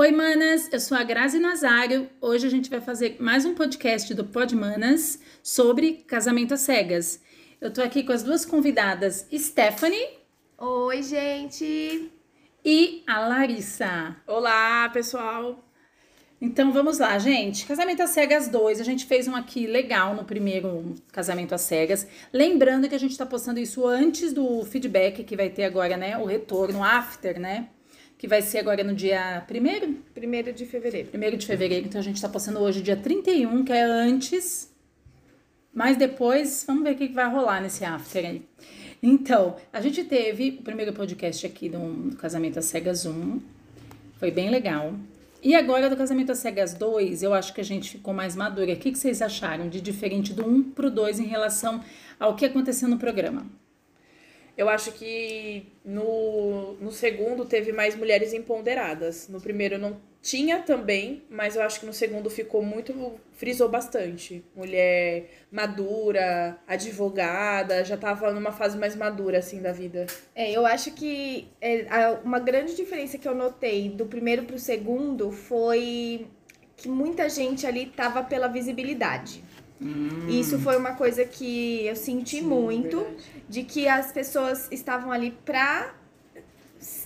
Oi, manas! Eu sou a Grazi Nazário. Hoje a gente vai fazer mais um podcast do Pod Manas sobre casamento às cegas. Eu tô aqui com as duas convidadas, Stephanie Oi, gente! e a Larissa. Olá, pessoal! Então vamos lá, gente. Casamento às cegas 2. A gente fez um aqui legal no primeiro casamento às cegas. Lembrando que a gente tá postando isso antes do feedback que vai ter agora, né? O retorno after, né? Que vai ser agora no dia 1 Primeiro de fevereiro. 1 de fevereiro. Então a gente tá postando hoje dia 31, que é antes. Mas depois, vamos ver o que vai rolar nesse after aí. Então, a gente teve o primeiro podcast aqui do Casamento às Cegas 1. Foi bem legal. E agora do Casamento às Cegas 2, eu acho que a gente ficou mais madura. O que, que vocês acharam de diferente do 1 pro 2 em relação ao que aconteceu no programa? Eu acho que no, no segundo teve mais mulheres empoderadas. No primeiro não tinha também, mas eu acho que no segundo ficou muito. frisou bastante. Mulher madura, advogada, já tava numa fase mais madura, assim, da vida. É, eu acho que é, uma grande diferença que eu notei do primeiro pro segundo foi que muita gente ali tava pela visibilidade. E Isso foi uma coisa que eu senti muito, verdade. de que as pessoas estavam ali pra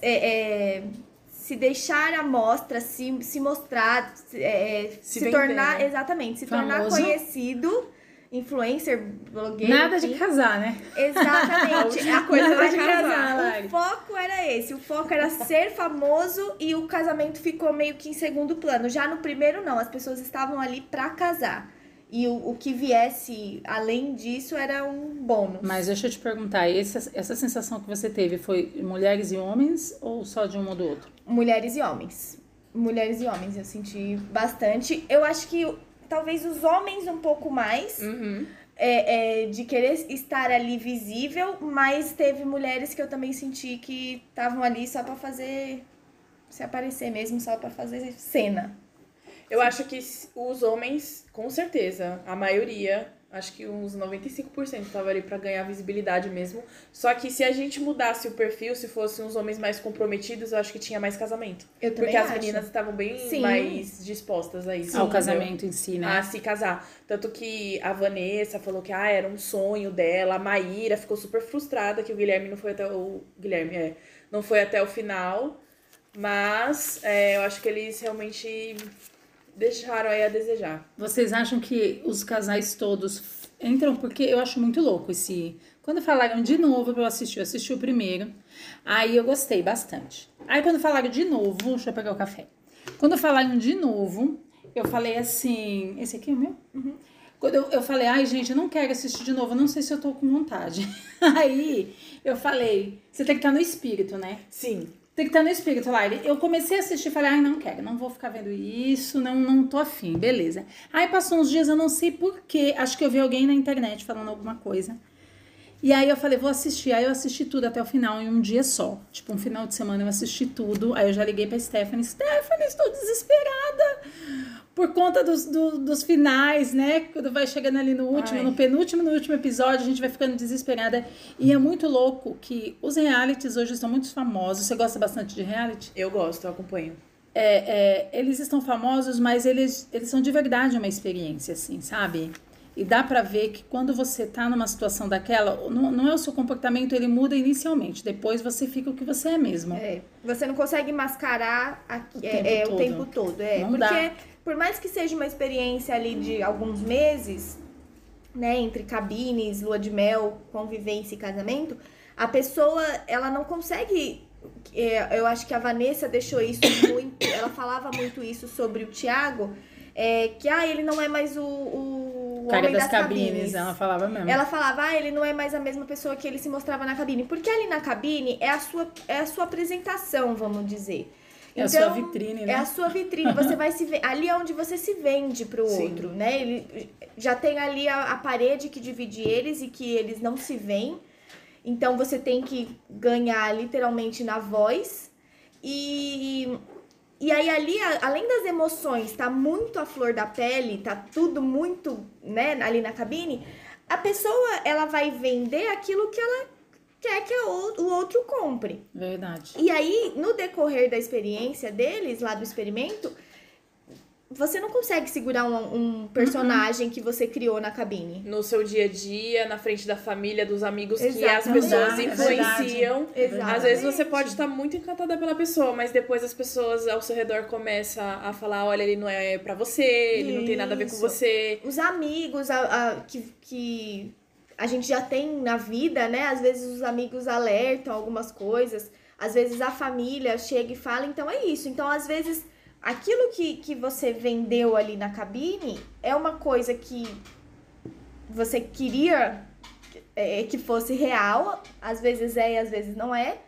é, é, se deixar à mostra, se, se mostrar, se, é, se, vender, tornar, né? exatamente, se tornar Famoso. conhecido, influencer, blogueiro. Nada de casar, né? Exatamente. A coisa Nada de casar. casar, o foco era esse, o foco era ser famoso e o casamento ficou meio que em segundo plano. Já no primeiro, não, as pessoas estavam ali pra casar. E o, o que viesse além disso era um bônus. Mas deixa eu te perguntar, essa, essa sensação que você teve foi mulheres e homens ou só de um ou do outro? Mulheres e homens. Mulheres e homens, eu senti bastante. Eu acho que talvez os homens um pouco mais. Uhum. é, é, de querer estar ali visível, mas teve mulheres que eu também senti que estavam ali só pra fazer. se aparecer mesmo, só pra fazer cena. Eu acho que os homens, com certeza, a maioria, acho que uns 95% estavam ali pra ganhar visibilidade mesmo. Só que se a gente mudasse o perfil, se fossem uns homens mais comprometidos, eu acho que tinha mais casamento. Eu também Porque as acho. meninas estavam bem Sim. mais dispostas a isso. Ao entendeu? casamento em si, né? a se casar. Tanto que a Vanessa falou que ah, era um sonho dela, a Maíra ficou super frustrada que o Guilherme não foi até o. Guilherme, é. Não foi até o final. Mas é, eu acho que eles realmente deixaram aí a desejar. Vocês acham que os casais todos entram? Porque eu acho muito louco esse. Quando falaram de novo pra eu assistir, eu assisti o primeiro. Aí eu gostei bastante. Aí quando falaram de novo, deixa eu pegar o café. Quando falaram de novo, eu falei assim. Esse aqui é o meu? Quando eu, eu falei, ai gente, eu não quero assistir de novo, não sei se eu tô com vontade. Aí eu falei, você tem que estar no espírito, né? Sim. Tem que estar no espírito, Lari. Eu comecei a assistir e falei, ai, não quero, não vou ficar vendo isso, não, não tô afim, beleza. Aí passou uns dias, eu não sei porquê, acho que eu vi alguém na internet falando alguma coisa. E aí eu falei, vou assistir. Aí eu assisti tudo até o final em um dia só. Tipo, um final de semana eu assisti tudo. Aí eu já liguei pra Stephanie, Stephanie, estou desesperada. Por conta dos, do- dos finais, né? Quando vai chegando ali no último, Ai. no penúltimo, no último episódio, a gente vai ficando desesperada. E é muito louco que os realities hoje estão muito famosos. Você gosta bastante de reality? Eu gosto, eu acompanho. É, é, eles estão famosos, mas eles, eles são de verdade uma experiência, assim, sabe? E dá pra ver que quando você tá numa situação daquela, não, não é o seu comportamento, ele muda inicialmente. Depois você fica o que você é mesmo. É, você não consegue mascarar a- O é, tempo é, todo. o tempo todo. É, Não porque dá. Por mais que seja uma experiência ali de alguns meses, né, entre cabines, lua de mel, convivência e casamento, a pessoa ela não consegue. é, eu acho que a Vanessa deixou isso muito. Ela falava muito isso sobre o Thiago. É, que ah, ele não é mais o, o Cara homem das das cabines, cabines. ela falava mesmo. Ela falava, ah, ele não é mais a mesma pessoa que ele se mostrava na cabine. Porque ali na cabine é a sua, é a sua apresentação, vamos dizer. É a sua vitrine, né? É a sua vitrine. Você vai se ver. Ali é onde você se vende pro Sim. outro, né? Ele já tem ali a, a parede que divide eles e que eles não se veem. Então você tem que ganhar literalmente na voz. E, e aí ali, além das emoções, tá muito à flor da pele, tá tudo muito, né, ali na cabine, a pessoa ela vai vender aquilo que ela quer que o outro compre. Verdade. E aí, no decorrer da experiência deles, lá do experimento, você não consegue segurar um, um personagem que você criou na cabine. No seu dia a dia, na frente da família, dos amigos que as Exatamente. pessoas É influenciam. Exatamente. Às vezes você pode estar muito encantada pela pessoa, mas depois as pessoas ao seu redor começam a falar: olha, ele não é pra você, ele não tem nada a ver com Isso. você. Os amigos a- a- que, que a gente já tem na vida, né? Às vezes os amigos alertam algumas coisas, às vezes a família chega e fala, então é isso. Então, às vezes, aquilo que, que você vendeu ali na cabine é uma coisa que você queria é, que fosse real, às vezes é e às vezes não é.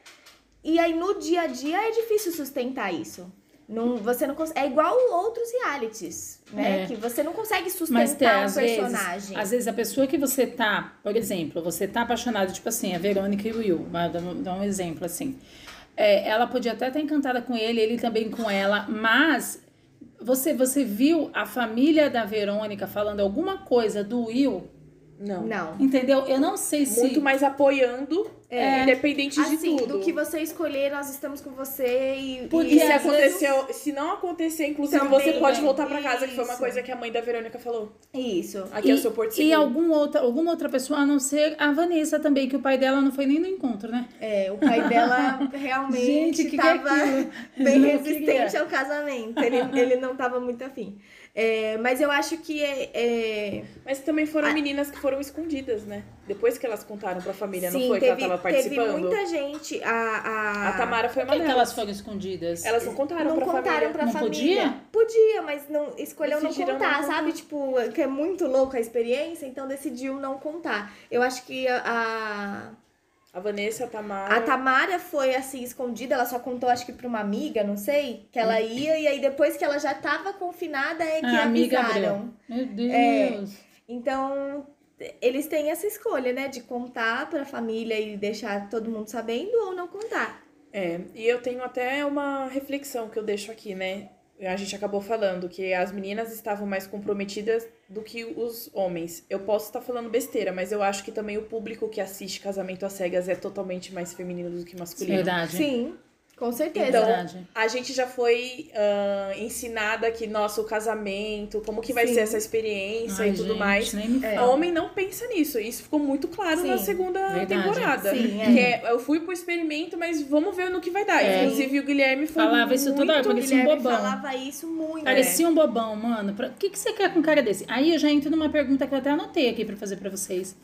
E aí no dia a dia é difícil sustentar isso. Não, você não consegue, é igual outros realities, né? É. Que você não consegue Mas sustentar tem, um às vezes, personagem. às vezes a pessoa que você tá, por exemplo, você tá apaixonado, tipo assim, a Verônica e o Will, um, dar um exemplo assim. É, ela podia até estar encantada com ele, ele também com ela, mas você, você viu a família da Verônica falando alguma coisa do Will, Não. Não. entendeu? Eu não sei se. Muito mais apoiando, É. independente Assim, de tudo. do que você escolher, nós estamos com você e. Porque E e se aconteceu, se não acontecer, inclusive, Também, você pode né? voltar pra casa, que foi uma coisa que a mãe da Verônica falou. Isso. Aqui é o E- seu porto E seguro. algum outra, alguma outra pessoa, a não ser a Vanessa também, que o pai dela não foi nem no encontro, né? É, o pai dela realmente Gente, que que é tava bem Não resistente queria. ao casamento. Ele, ele não tava muito afim. É, mas eu acho que é. é- Mas também foram Ah. meninas que foram escondidas, né? Depois que elas contaram pra família, não sim, foi teve, que ela tava teve participando? muita gente. A, a, A Tamara foi Por uma que, que delas. elas foram escondidas? Elas não contaram não pra contaram família. pra Não família. Podia, mas não escolheu não contar, não contar. sabe? Tipo, que é muito louca a experiência, então decidiu não contar. Eu acho que a, A Vanessa, a Tamara. a Tamara foi assim escondida, ela só contou acho que pra uma amiga, não sei, que ela ia e aí depois que ela já tava confinada é que Ah, avisaram. Meu Deus. É. Então, eles têm essa escolha, né, de contar pra família e deixar todo mundo sabendo ou não contar. É, e eu tenho até uma reflexão que eu deixo aqui, né? A gente acabou falando que as meninas estavam mais comprometidas do que os homens. Eu posso estar falando besteira, mas eu acho que também o público que assiste Casamento às Cegas é totalmente mais feminino do que masculino. Verdade. Sim, com certeza. Então, Verdade. A gente já foi ah, ensinada que nosso casamento, como que vai Sim. ser essa experiência Ai, e tudo gente, mais. Nem me É. O homem não pensa nisso. Isso ficou muito claro na Sim, segunda verdade. temporada. Sim, é. Que é, eu fui pro experimento, mas vamos ver no que vai dar. É. Inclusive, o Guilherme foi Falava isso toda hora, muito... Parecia um bobão. falava isso muito. Parecia um bobão, mano. Pra- O que, que você quer com um cara desse? Aí eu já entro numa pergunta que eu até anotei aqui pra fazer pra vocês.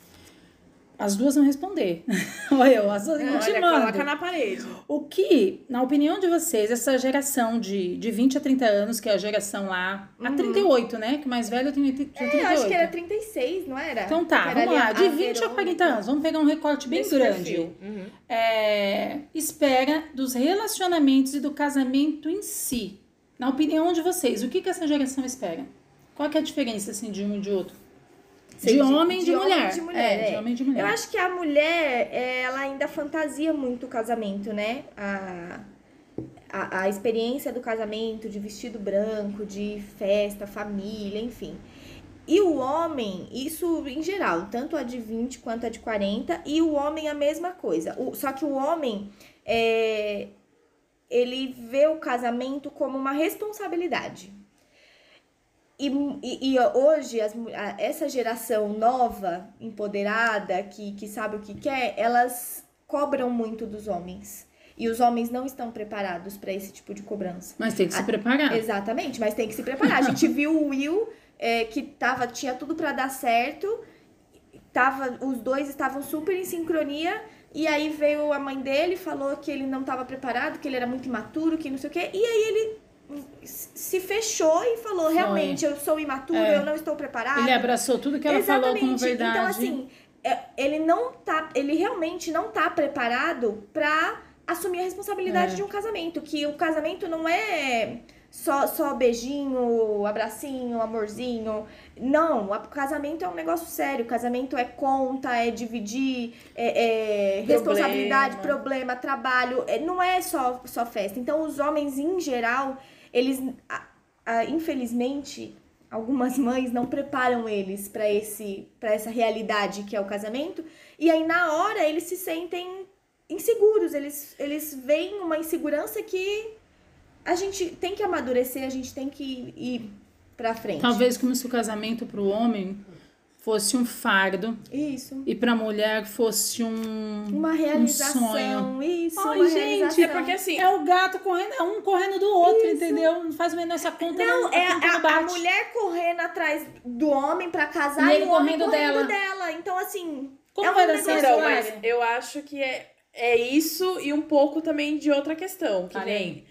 As duas vão responder. Olha eu, as duas Olha, te coloca na parede. O que, na opinião de vocês, essa geração de, de 20 a 30 anos, que é a geração lá. A 38, né? Que mais velho tem, tem 38. Uhum. É, eu acho que era 36, não era? Então tá, era vamos lá. a- De a 20 a Verônica. 40 anos. Vamos pegar um recorte bem grande. Uhum. é, espera dos relacionamentos e do casamento em si. Na opinião de vocês, o que, que essa geração espera? Qual que é a diferença assim, de um e de outro? De, De- homem e de, de homem mulher. de mulher, É, é. de homem de mulher. Eu acho que a mulher, ela ainda fantasia muito o casamento, né? A, a, a experiência do casamento, de vestido branco, de festa, família, enfim. E o homem, isso em geral, tanto a de 20 quanto a de 40, e o homem a mesma coisa. O- só que o homem, é, ele vê o casamento como uma responsabilidade. E, e, e hoje, as essa geração nova, empoderada, que, que sabe o que quer, elas cobram muito dos homens. E os homens não estão preparados para esse tipo de cobrança. Mas tem que se preparar. Exatamente, mas tem que se preparar. A gente viu o Will, é, que tava, tinha tudo para dar certo, tava, os dois estavam super em sincronia, e aí veio a mãe dele, falou que ele não estava preparado, que ele era muito imaturo, que não sei o quê, e aí ele se fechou e falou, Foi. realmente, eu sou imaturo, É. eu não estou preparado. Ele abraçou tudo que ela falou como verdade. Então, assim, é, ele não tá. Ele realmente não tá preparado pra assumir a responsabilidade É. de um casamento. Que o casamento não é só, só beijinho, abracinho, amorzinho. Não, o casamento é um negócio sério. O casamento é conta, é dividir, é, é responsabilidade, problema, trabalho. É, não é só, só festa. Então, os homens, em geral, eles, a- a- infelizmente, algumas mães não preparam eles para esse para essa realidade que é o casamento, e aí na hora eles se sentem inseguros, eles eles veem uma insegurança que a gente tem que amadurecer, a gente tem que ir pra frente. Talvez como se o casamento pro homem fosse um fardo Isso. e pra mulher fosse um Uma realização, sonho. isso, Ai, uma gente, realização. É porque assim, É o gato correndo, é um correndo do outro, entendeu? Não faz menor essa conta. Não, a é conta a, não a mulher correndo atrás do homem pra casar E e, o homem correndo correndo dela. dela. Então, assim. Como é um vai dar negócio- certo? Então, Claro. mas eu acho que é, é isso e um pouco também de outra questão, que Fala nem.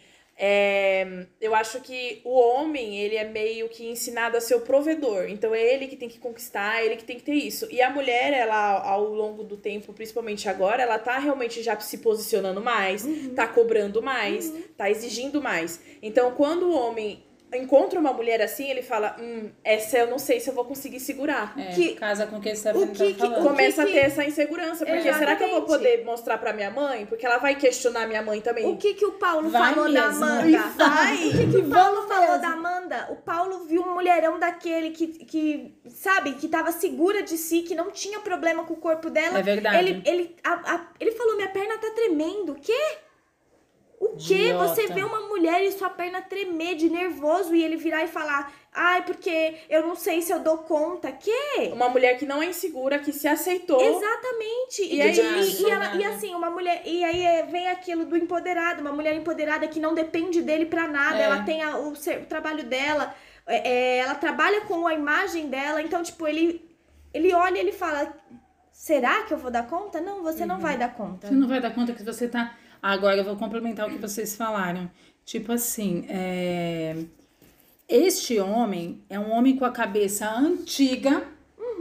É, eu acho que o homem, ele é meio que ensinado a ser o provedor. Então é ele que tem que conquistar, é ele que tem que ter isso. E a mulher, ela, ao longo do tempo, principalmente agora, ela tá realmente já se posicionando mais, tá cobrando mais, tá exigindo mais. Então, quando o homem encontra uma mulher assim, ele fala: Hum, essa eu não sei se eu vou conseguir segurar. É, que- casa com o que você o tá que- que- falando. o Começa que- a ter essa insegurança, porque será que eu vou Exatamente. poder mostrar pra minha mãe? Porque ela vai questionar minha mãe também. O que que o Paulo Vai falou da mesmo. Amanda? E vai. O que, que o Paulo falou mesmo. da Amanda? O Paulo viu um mulherão daquele que, que, sabe, que tava segura de si, que não tinha problema com o corpo dela. É verdade. Ele, ele, a- a- ele falou: minha perna tá tremendo. O quê? O? Idiota. Você vê uma mulher e sua perna tremer de nervoso e ele virar e falar: ai, porque eu não sei se eu dou conta. Quê? Uma mulher que não é insegura, que se aceitou. Exatamente. E E, aí- e- e ela- e assim, uma mulher. E aí é, vem aquilo do empoderado, uma mulher empoderada que não depende dele pra nada. É. Ela tem a- o, o trabalho dela, é, é, ela trabalha com a imagem dela. Então, tipo, ele, ele olha e ele fala: Será que eu vou dar conta? Não, você Uhum. não vai dar conta. Você não vai dar conta que você tá. Agora eu vou complementar o que vocês falaram. Tipo assim, é... este homem é um homem com a cabeça antiga.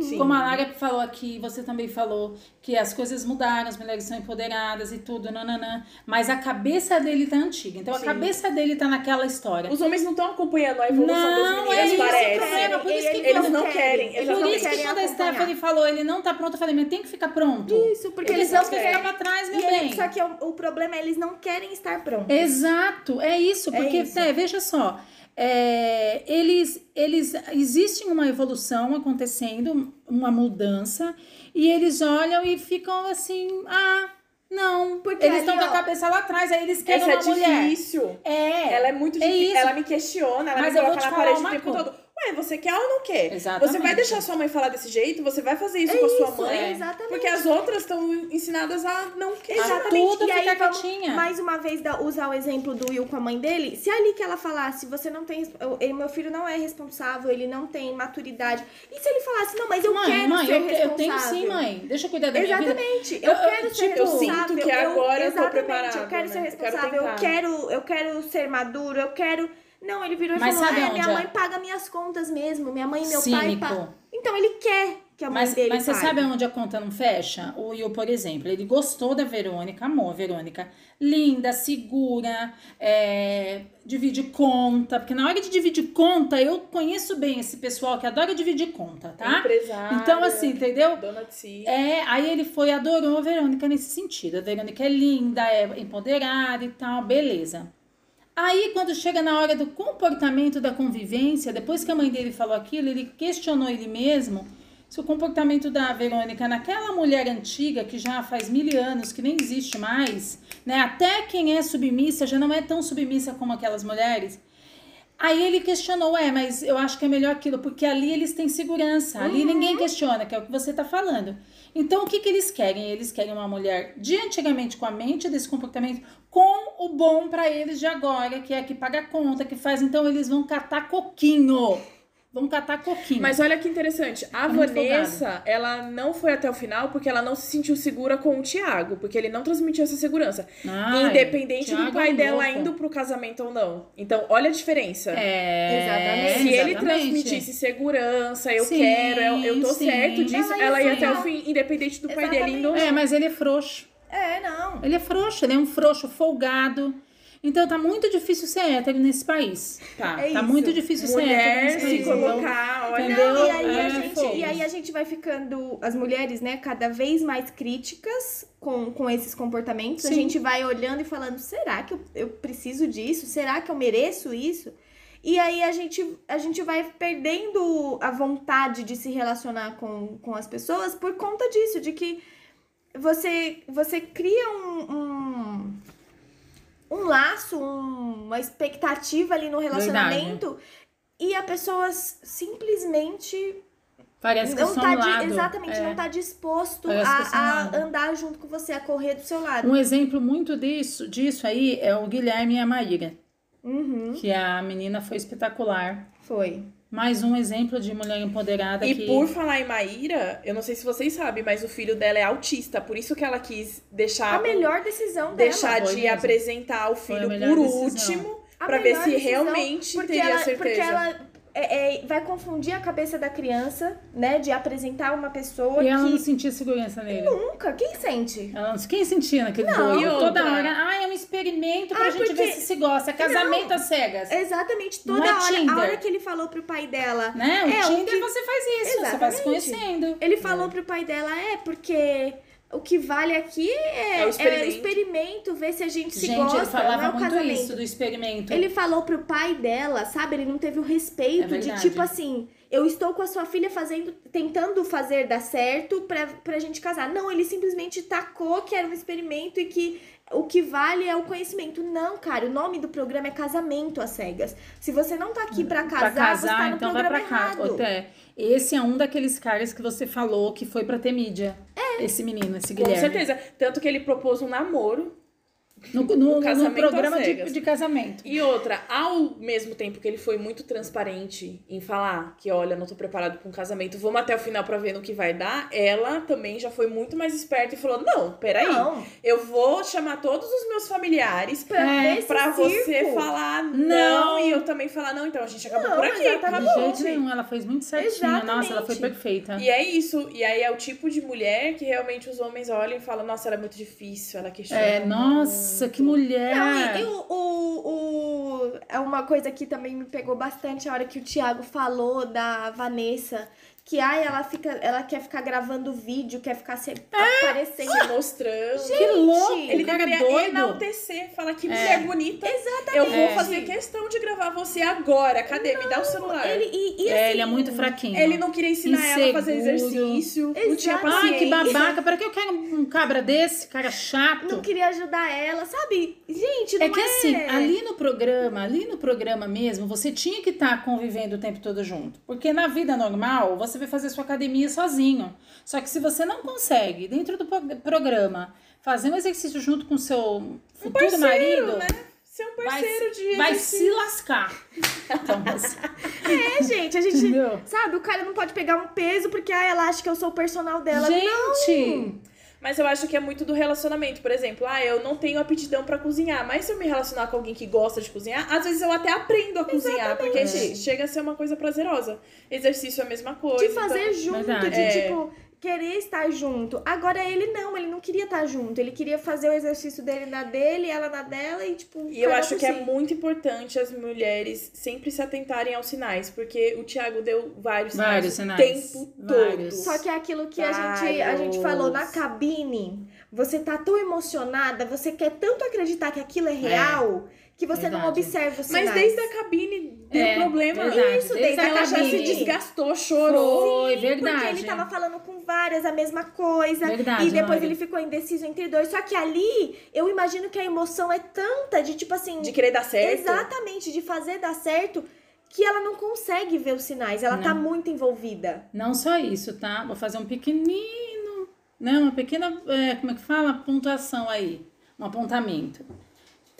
Sim. Como a Lara falou aqui, você também falou que as coisas mudaram, as mulheres são empoderadas e tudo, nananã. Mas a cabeça dele tá antiga. Então Sim. a cabeça dele tá naquela história. Os homens não estão acompanhando a evolução Não, das é meninas, isso o parece. problema, por isso que eles quando não querem, eles Por não isso que quando a. Stephanie falou, ele não tá pronto, eu falei, mas tem que ficar pronto. Isso, porque Eles eles não querem ficar pra trás, meu E ele- bem. só que o, o problema é eles não querem estar prontos. Exato, é isso, É porque isso. é, veja só, é, eles, eles existe uma evolução acontecendo, uma mudança, e eles olham e ficam assim, ah, não, Porque eles estão com a cabeça lá atrás, aí eles querem Essa é uma mulher. difícil. É, Ela é muito É difícil. isso. Ela me questiona, ela Mas me eu vou coloca te na falar parede o tempo todo. Ué, você quer ou não quer? Exatamente. Você vai deixar sua mãe falar desse jeito? Você vai fazer isso com a sua isso, mãe? é, exatamente. Porque as outras estão ensinadas a não querer. Exatamente. tudo e aí, vamos quietinha. mais uma vez usar o exemplo do Will com a mãe dele. Se ali que ela falasse, você não tem. eu- ele- meu filho não é responsável, ele não tem maturidade. E se ele falasse, não, mas eu mãe, quero mãe, ser eu, responsável. eu tenho sim, mãe, deixa eu cuidar da minha vida. Exatamente. Eu, Eu- eu, quero ser tipo, eu responsável. sinto que agora eu tô exatamente, preparada, Eu quero né? ser Eu quero responsável. Eu quero, eu quero ser maduro. Eu quero. Não, ele virou e Mas falou: sabe é, minha onde é? mãe paga minhas contas mesmo. Minha mãe e meu pai. Cínico. Pa... Então ele quer que a mãe Mas, dele mas você pague. sabe onde a conta não fecha? O Will, por exemplo, ele gostou da Verônica, amou a Verônica. Linda, segura, é, divide conta. Porque na hora de dividir conta, eu conheço bem esse pessoal que adora dividir conta, tá? Empresária, Então, assim, entendeu? Dona de si. É, aí ele foi, adorou a Verônica nesse sentido. A Verônica é linda, é empoderada e tal, beleza. Aí, quando chega na hora do comportamento da convivência, depois que a mãe dele falou aquilo, ele questionou ele mesmo se o comportamento da Verônica naquela mulher antiga, que já faz mil anos, que nem existe mais, né? Até quem é submissa já não é tão submissa como aquelas mulheres. Aí ele questionou, é, mas eu acho que é melhor aquilo, porque ali eles têm segurança, ali ninguém questiona, que é o que você tá falando. Então, o que, que eles querem? Eles querem uma mulher de antigamente com a mente desse comportamento, com o bom pra eles de agora, que é que paga a conta, que faz. Então, eles vão catar coquinho. Vão catar coquinho. Mas olha que interessante, a Tá muito Vanessa, ela não foi até o final porque ela não se sentiu segura com o Thiago, porque ele não transmitiu essa segurança. Ai, independente Thiago do pai é dela indo pro casamento ou não. Então, olha a diferença. É, Exatamente. Se ele exatamente. transmitisse segurança, eu Sim, quero, eu, eu tô sim. certo disso, Ela ia ela ia ser até o fim, independente do pai dele indo É, mas ele é frouxo. É, não. Ele é frouxo, ele é um frouxo folgado. Então tá muito difícil ser hétero nesse país. Tá, É tá isso. muito difícil ser hétero Mulher nesse se país. Então, colocar, olha. entendeu? Não, e aí, É, a gente, e aí a gente vai ficando, as mulheres, né, cada vez mais críticas com, com esses comportamentos. A Sim. gente vai olhando e falando, será que eu, eu preciso disso? Será que eu mereço isso? E aí a gente, a gente vai perdendo a vontade de se relacionar com, com as pessoas por conta disso, de que você, você cria um, um, um laço, um- uma expectativa ali no relacionamento e a pessoa simplesmente Parece que não tá lado. exatamente, É. não tá disposto Parece a, a andar junto com você, a correr do seu lado. Um exemplo muito disso, disso aí é o Guilherme e a Maíra, Uhum, que a menina foi espetacular. foi. Mais um exemplo de mulher empoderada E que... por falar em Maíra, eu não sei se vocês sabem, mas o filho dela é autista, por isso que ela quis deixar A melhor decisão dela. deixar de mesmo. apresentar o filho por decisão. último, A pra ver se decisão, realmente porque teria ela, certeza. Porque ela é, é, vai confundir a cabeça da criança, né? De apresentar uma pessoa E ela que não sentia segurança nele. nunca, quem sente? Ela não... Quem sentia naquele Não, doido? Toda hora. Ah, é um experimento pra Ah, gente ver porque- se se gosta. É casamento às cegas. Exatamente, toda é hora, Tinder. a hora que ele falou pro pai dela, Né? O É, o Tinder que- você faz isso. Você vai se Exatamente. conhecendo. ele falou pro pai dela, é, porque o que vale aqui é, É o é experimento. experimento, ver se a gente se Gente, gosta, ele falava não é o muito casamento. isso do experimento. Ele falou pro pai dela, sabe? Ele não teve o É respeito de verdade. tipo assim, eu estou com a sua filha fazendo, tentando fazer dar certo pra, pra gente casar. Não, ele simplesmente tacou que era um experimento e que o que vale é o conhecimento. Não, cara, o nome do programa é Casamento às Cegas. Se você não tá aqui pra casar, pra você tá casar, no então vai programa pra cá. errado. Até, esse é um daqueles caras que você falou que foi pra ter mídia. Esse menino, esse Com Guilherme. certeza. Tanto que ele propôs um namoro. No, no- no casamento programa de, de casamento. E outra, ao mesmo tempo que ele foi muito transparente em falar que, olha, não tô preparado pra um casamento, vamos até o final pra ver no que vai dar, ela também já foi muito mais esperta e falou: não, peraí, Não, eu vou chamar todos os meus familiares pra É, pra você circo. falar não, Não. e eu também falar não, então a gente acabou Não, por aqui, exatamente. De acabou. jeito nenhum, ela fez muito certinho. Nossa, ela foi Exatamente. perfeita. E é isso, e aí é o tipo de mulher que realmente os homens olham e falam, nossa, ela é muito difícil, ela questiona. É, nossa, muito." que mulher. Não, e, e o, o, o- É uma coisa que também me pegou bastante a hora que o Thiago falou da Vanessa. Que ai, ela fica. Ela quer ficar gravando vídeo, quer ficar se aparecendo. Se mostrando. que louco, Ele cara é deveria doido. enaltecer, falar que É. mulher bonita. Exatamente. Eu vou É. fazer questão de gravar você agora. Cadê? Me dá o celular. Ele, e, e É, assim, ele é muito fraquinho. Ele não queria ensinar ela a fazer Inseguro. exercício. Não tinha Exato. paciência. Ai, que babaca. Para que eu quero um cabra desse? Cara chato. Não queria ajudar ela, sabe? Gente, não É que assim, ali no programa, ali no programa mesmo, você tinha que estar convivendo o tempo todo junto. Porque na vida normal, você vai fazer sua academia sozinho. Só que se você não consegue, dentro do pro- programa, fazer um exercício junto com seu futuro parceiro, marido, né? Ser um vai, parceiro se- de vai se lascar. Então, assim, É, gente, a gente. entendeu? Sabe, o cara não pode pegar um peso porque ah, ela acha que eu sou o personal dela. Gente, Mas eu acho que é muito do relacionamento. Por exemplo, ah, eu não tenho aptidão pra cozinhar, mas se eu me relacionar com alguém que gosta de cozinhar, às vezes eu até aprendo a cozinhar, porque che- chega a ser uma coisa prazerosa. Exercício é a mesma coisa. de fazer junto, Verdade. de É. tipo, querer estar junto. Agora ele não, ele não queria estar junto. Ele queria fazer o exercício dele na dele, ela na dela e tipo. E eu acho que é si. muito importante as mulheres sempre se atentarem aos sinais, porque o Thiago deu vários, Vários sinais sinais. o tempo Vários. todo. Só que é aquilo que a gente, a gente Vários. falou na cabine. Você tá tão emocionada, você quer tanto acreditar que aquilo é real, que você não Verdade. observa os sinais. Mas desde a cabine deu É, problema. verdade. Isso, Desde desde a Ela já se cabine. desgastou, chorou. Foi, Porque verdade. ele tava falando com várias a mesma coisa. Verdade, e depois Mari. ele ficou indeciso entre dois. Só que ali, eu imagino que a emoção é tanta de tipo assim. De querer dar certo. Exatamente, de fazer dar certo, que ela não consegue ver os sinais. Ela tá Não. muito envolvida. Não só isso, tá? Vou fazer um pequenino, né? Uma pequena, é, como é que fala? Pontuação aí, um apontamento.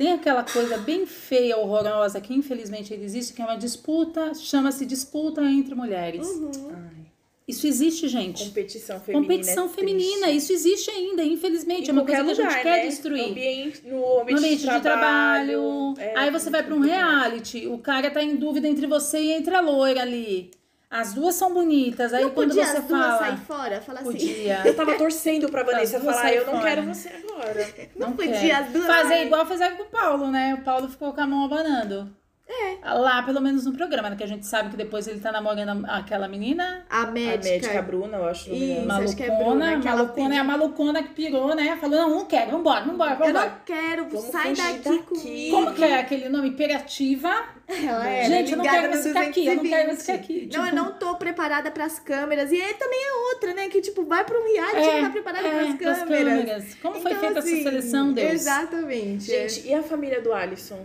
Tem aquela coisa bem feia, horrorosa, que infelizmente ainda existe, que é uma disputa, chama-se disputa entre mulheres. Ai, Isso existe, gente. competição feminina. Competição é feminina, triste. isso existe ainda, infelizmente. Em é uma coisa que a lugar, gente quer né? destruir. No ambiente, no no ambiente, ambiente de trabalho. é, Aí você vai para um reality, o cara tá em dúvida entre você e entre a loira ali. As duas são bonitas. Aí não quando podia você as duas fala. sair fora? Falar assim. Podia. Eu tava torcendo pra Vanessa falar, eu não fora. quero você agora. Não, Não podia as duas Fazer igual fizeram com o Paulo, né? O Paulo ficou com a mão abanando. É. Lá, pelo menos no programa, né? Que a gente sabe que depois ele tá namorando aquela menina. A A médica. médica Bruna, eu acho. Isso. Isso. acho que é Malucona, Bruna, que malucona é a malucona que pirou, né? Falou, não, não quero, vambora, vambora, Eu vambora. não quero, Vamos sai daqui, daqui. comigo. Como que é aquele nome? Hiperativa. Ela é, Gente, eu não quero mais ficar aqui, eu não quero mais ficar 220. aqui. Não, Tipo, eu não tô preparada pras câmeras. E aí também é outra, né? Que tipo, vai pra um reality e não tá preparada é, pras pras câmeras. Como foi Então, feita assim, essa seleção, Deus? Exatamente. Gente, e a família do Alisson?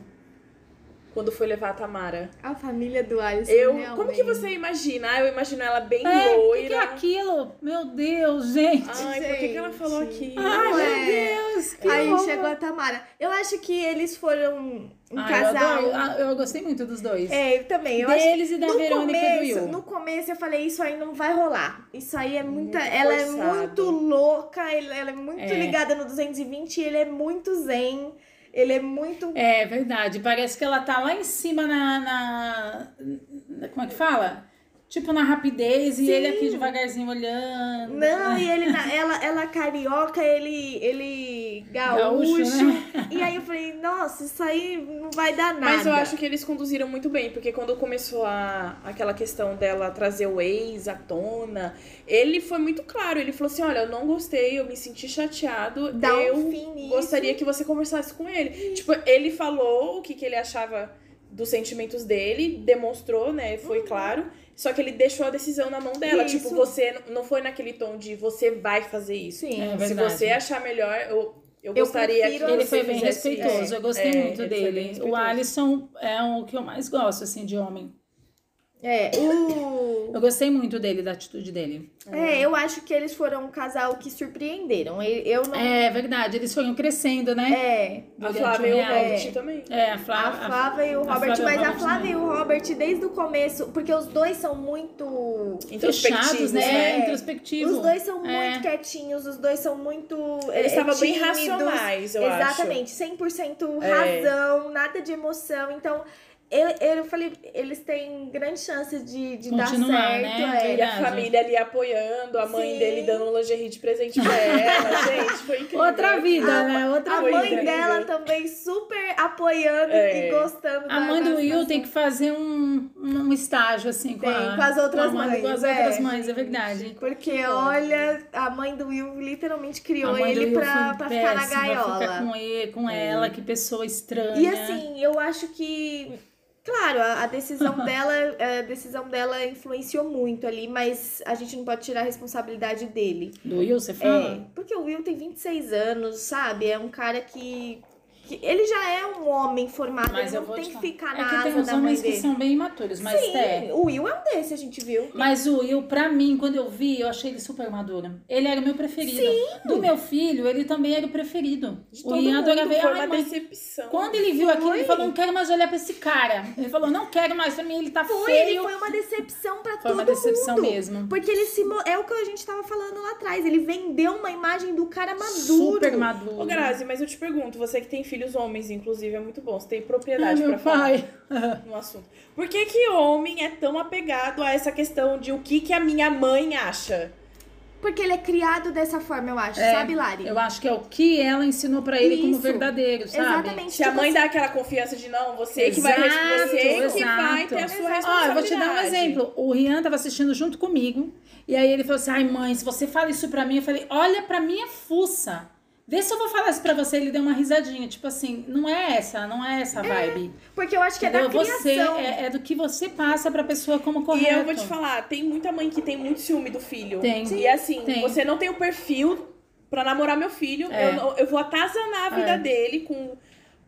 Quando foi levar a Tamara? A família do Alisson. Eu, realmente. como que você imagina? Ah, eu imagino ela bem É, o que, que loira. é aquilo? Meu Deus, gente. Ai, por que, que ela Gente. falou aqui? Ai, não meu é. Deus. Que Aí horror. chegou a Tamara. Eu acho que eles foram um Ai, eu, casal. adoro. Ah, eu gostei muito dos dois. É, eu também. Eu Deles acho, e da no Verônica e do começo, Will. No começo eu falei, isso aí não vai rolar. Isso aí é muita. Muito ela é forçado. muito louca, ela ela é muito É. ligada no 220 e ele é muito zen. Ele é muito. É verdade. Parece que ela tá lá em cima na. na- como é que fala? Tipo na rapidez e Sim. ele aqui devagarzinho olhando. Não, e ele, na- ela, ela carioca, ele, ele gaúcho. Gaúcho, né? E aí eu falei, nossa, isso aí não vai dar nada. Mas eu acho que eles conduziram muito bem, porque quando começou a, aquela questão dela trazer o ex à tona, ele foi muito claro. Ele falou assim: Olha, eu não gostei, eu me senti chateado. Dá um eu nisso. gostaria que você conversasse com ele. Tipo, ele falou o que, que ele achava dos sentimentos dele, demonstrou, né? Foi claro. Só que ele deixou a decisão na mão dela. Uhum. Isso. Tipo, você não foi naquele tom de você vai fazer isso. Sim. É Se verdade. você achar melhor, eu, eu Eu gostaria prefiro que Ele foi bem respeitoso, isso. eu gostei É, muito dele. O. Alisson é o que eu mais gosto, assim, de homem. É, o. Eu gostei muito dele, da atitude dele. É, eu acho que eles foram um casal que surpreenderam. Eu não. É verdade, eles foram crescendo, né? É. A Flávia e o. Robert também. É, a A Flávia. E o a Robert, Flávia e o mas a Robert Flávia e o Robert, desde o começo, porque os dois são muito. Fechados, né? né? Introspectivos. Os dois são É. muito quietinhos, os dois são muito. é, Eles estavam bem racionais, eu acho. Exatamente, 100% É. razão, nada de emoção. Então, eu, eu falei, eles têm grande chance de, de dar certo. Né? é. E a família ali apoiando, a mãe Sim. dele dando um lingerie de presente pra ela. Gente, foi incrível. Outra vida, A- né? Outra A mãe incrível. dela também super apoiando É. e gostando A da mãe do da Will tem que fazer um, um estágio, assim, com, Tem, a, com as outras com a mãe- mães, Com as é. outras mães, é verdade. Porque, olha, a mãe do Will literalmente criou ele pra, pra ficar na gaiola. Ficar com, ele, com ela, que pessoa estranha. E assim, eu acho que. Claro, a, a decisão dela, a decisão dela influenciou muito ali, mas a gente não pode tirar a responsabilidade dele. Do Will, você É, fala? porque o Will tem 26 anos, sabe? É um cara que ele já é um homem formado, Mas ele eu não tem te que ficar É na que tem asa uns da mãe homens que dele. são bem imaturos, mas Sim, é. o Will é um desse, a gente viu. Mas o Will, pra mim, quando eu vi, eu achei ele super maduro. Ele era o meu preferido. Do meu filho, ele também era o preferido. De o todo Ian mundo, adorava ver. foi Ai, uma mãe, decepção. Quando ele viu aquilo, ele Foi. falou: não quero mais olhar pra esse cara. Ele falou: não quero mais, pra mim ele tá Foi, ele feio. foi uma decepção pra Foi todo uma decepção mundo. mesmo. Porque ele se. É o que a gente tava falando lá atrás. Ele vendeu uma imagem do cara maduro. Super maduro. Ô, Grazi, mas eu te pergunto, você que tem filhos homens, inclusive, é muito bom. Você tem Ai, propriedade pra falar no assunto. Por que que homem é tão apegado a essa questão de o que que a minha mãe acha? Porque ele é criado dessa forma, eu acho. É, sabe, Lari? Eu acho que é o que ela ensinou pra ele como Isso. verdadeiro, sabe? Exatamente. Se a tipo mãe assim, dá aquela confiança de não, você que vai Exato, você que exato. vai ter a sua Exato. Ó, responsabilidade. eu vou te dar um exemplo. O Rian tava assistindo junto comigo. E aí ele falou assim: ai, mãe, se você fala isso pra mim, eu falei: olha pra minha fuça. Vê se eu vou falar isso pra você. Ele deu uma risadinha. Tipo assim, não é essa, não é essa vibe. Porque eu acho que é da Entendeu? criação. Você é, é do que você passa pra pessoa como correto. E eu vou te falar, tem muita mãe que tem muito ciúme do filho. Tem. E assim, Tem. você não tem o perfil pra namorar meu filho. É. Eu, eu vou atazanar a vida É. dele com,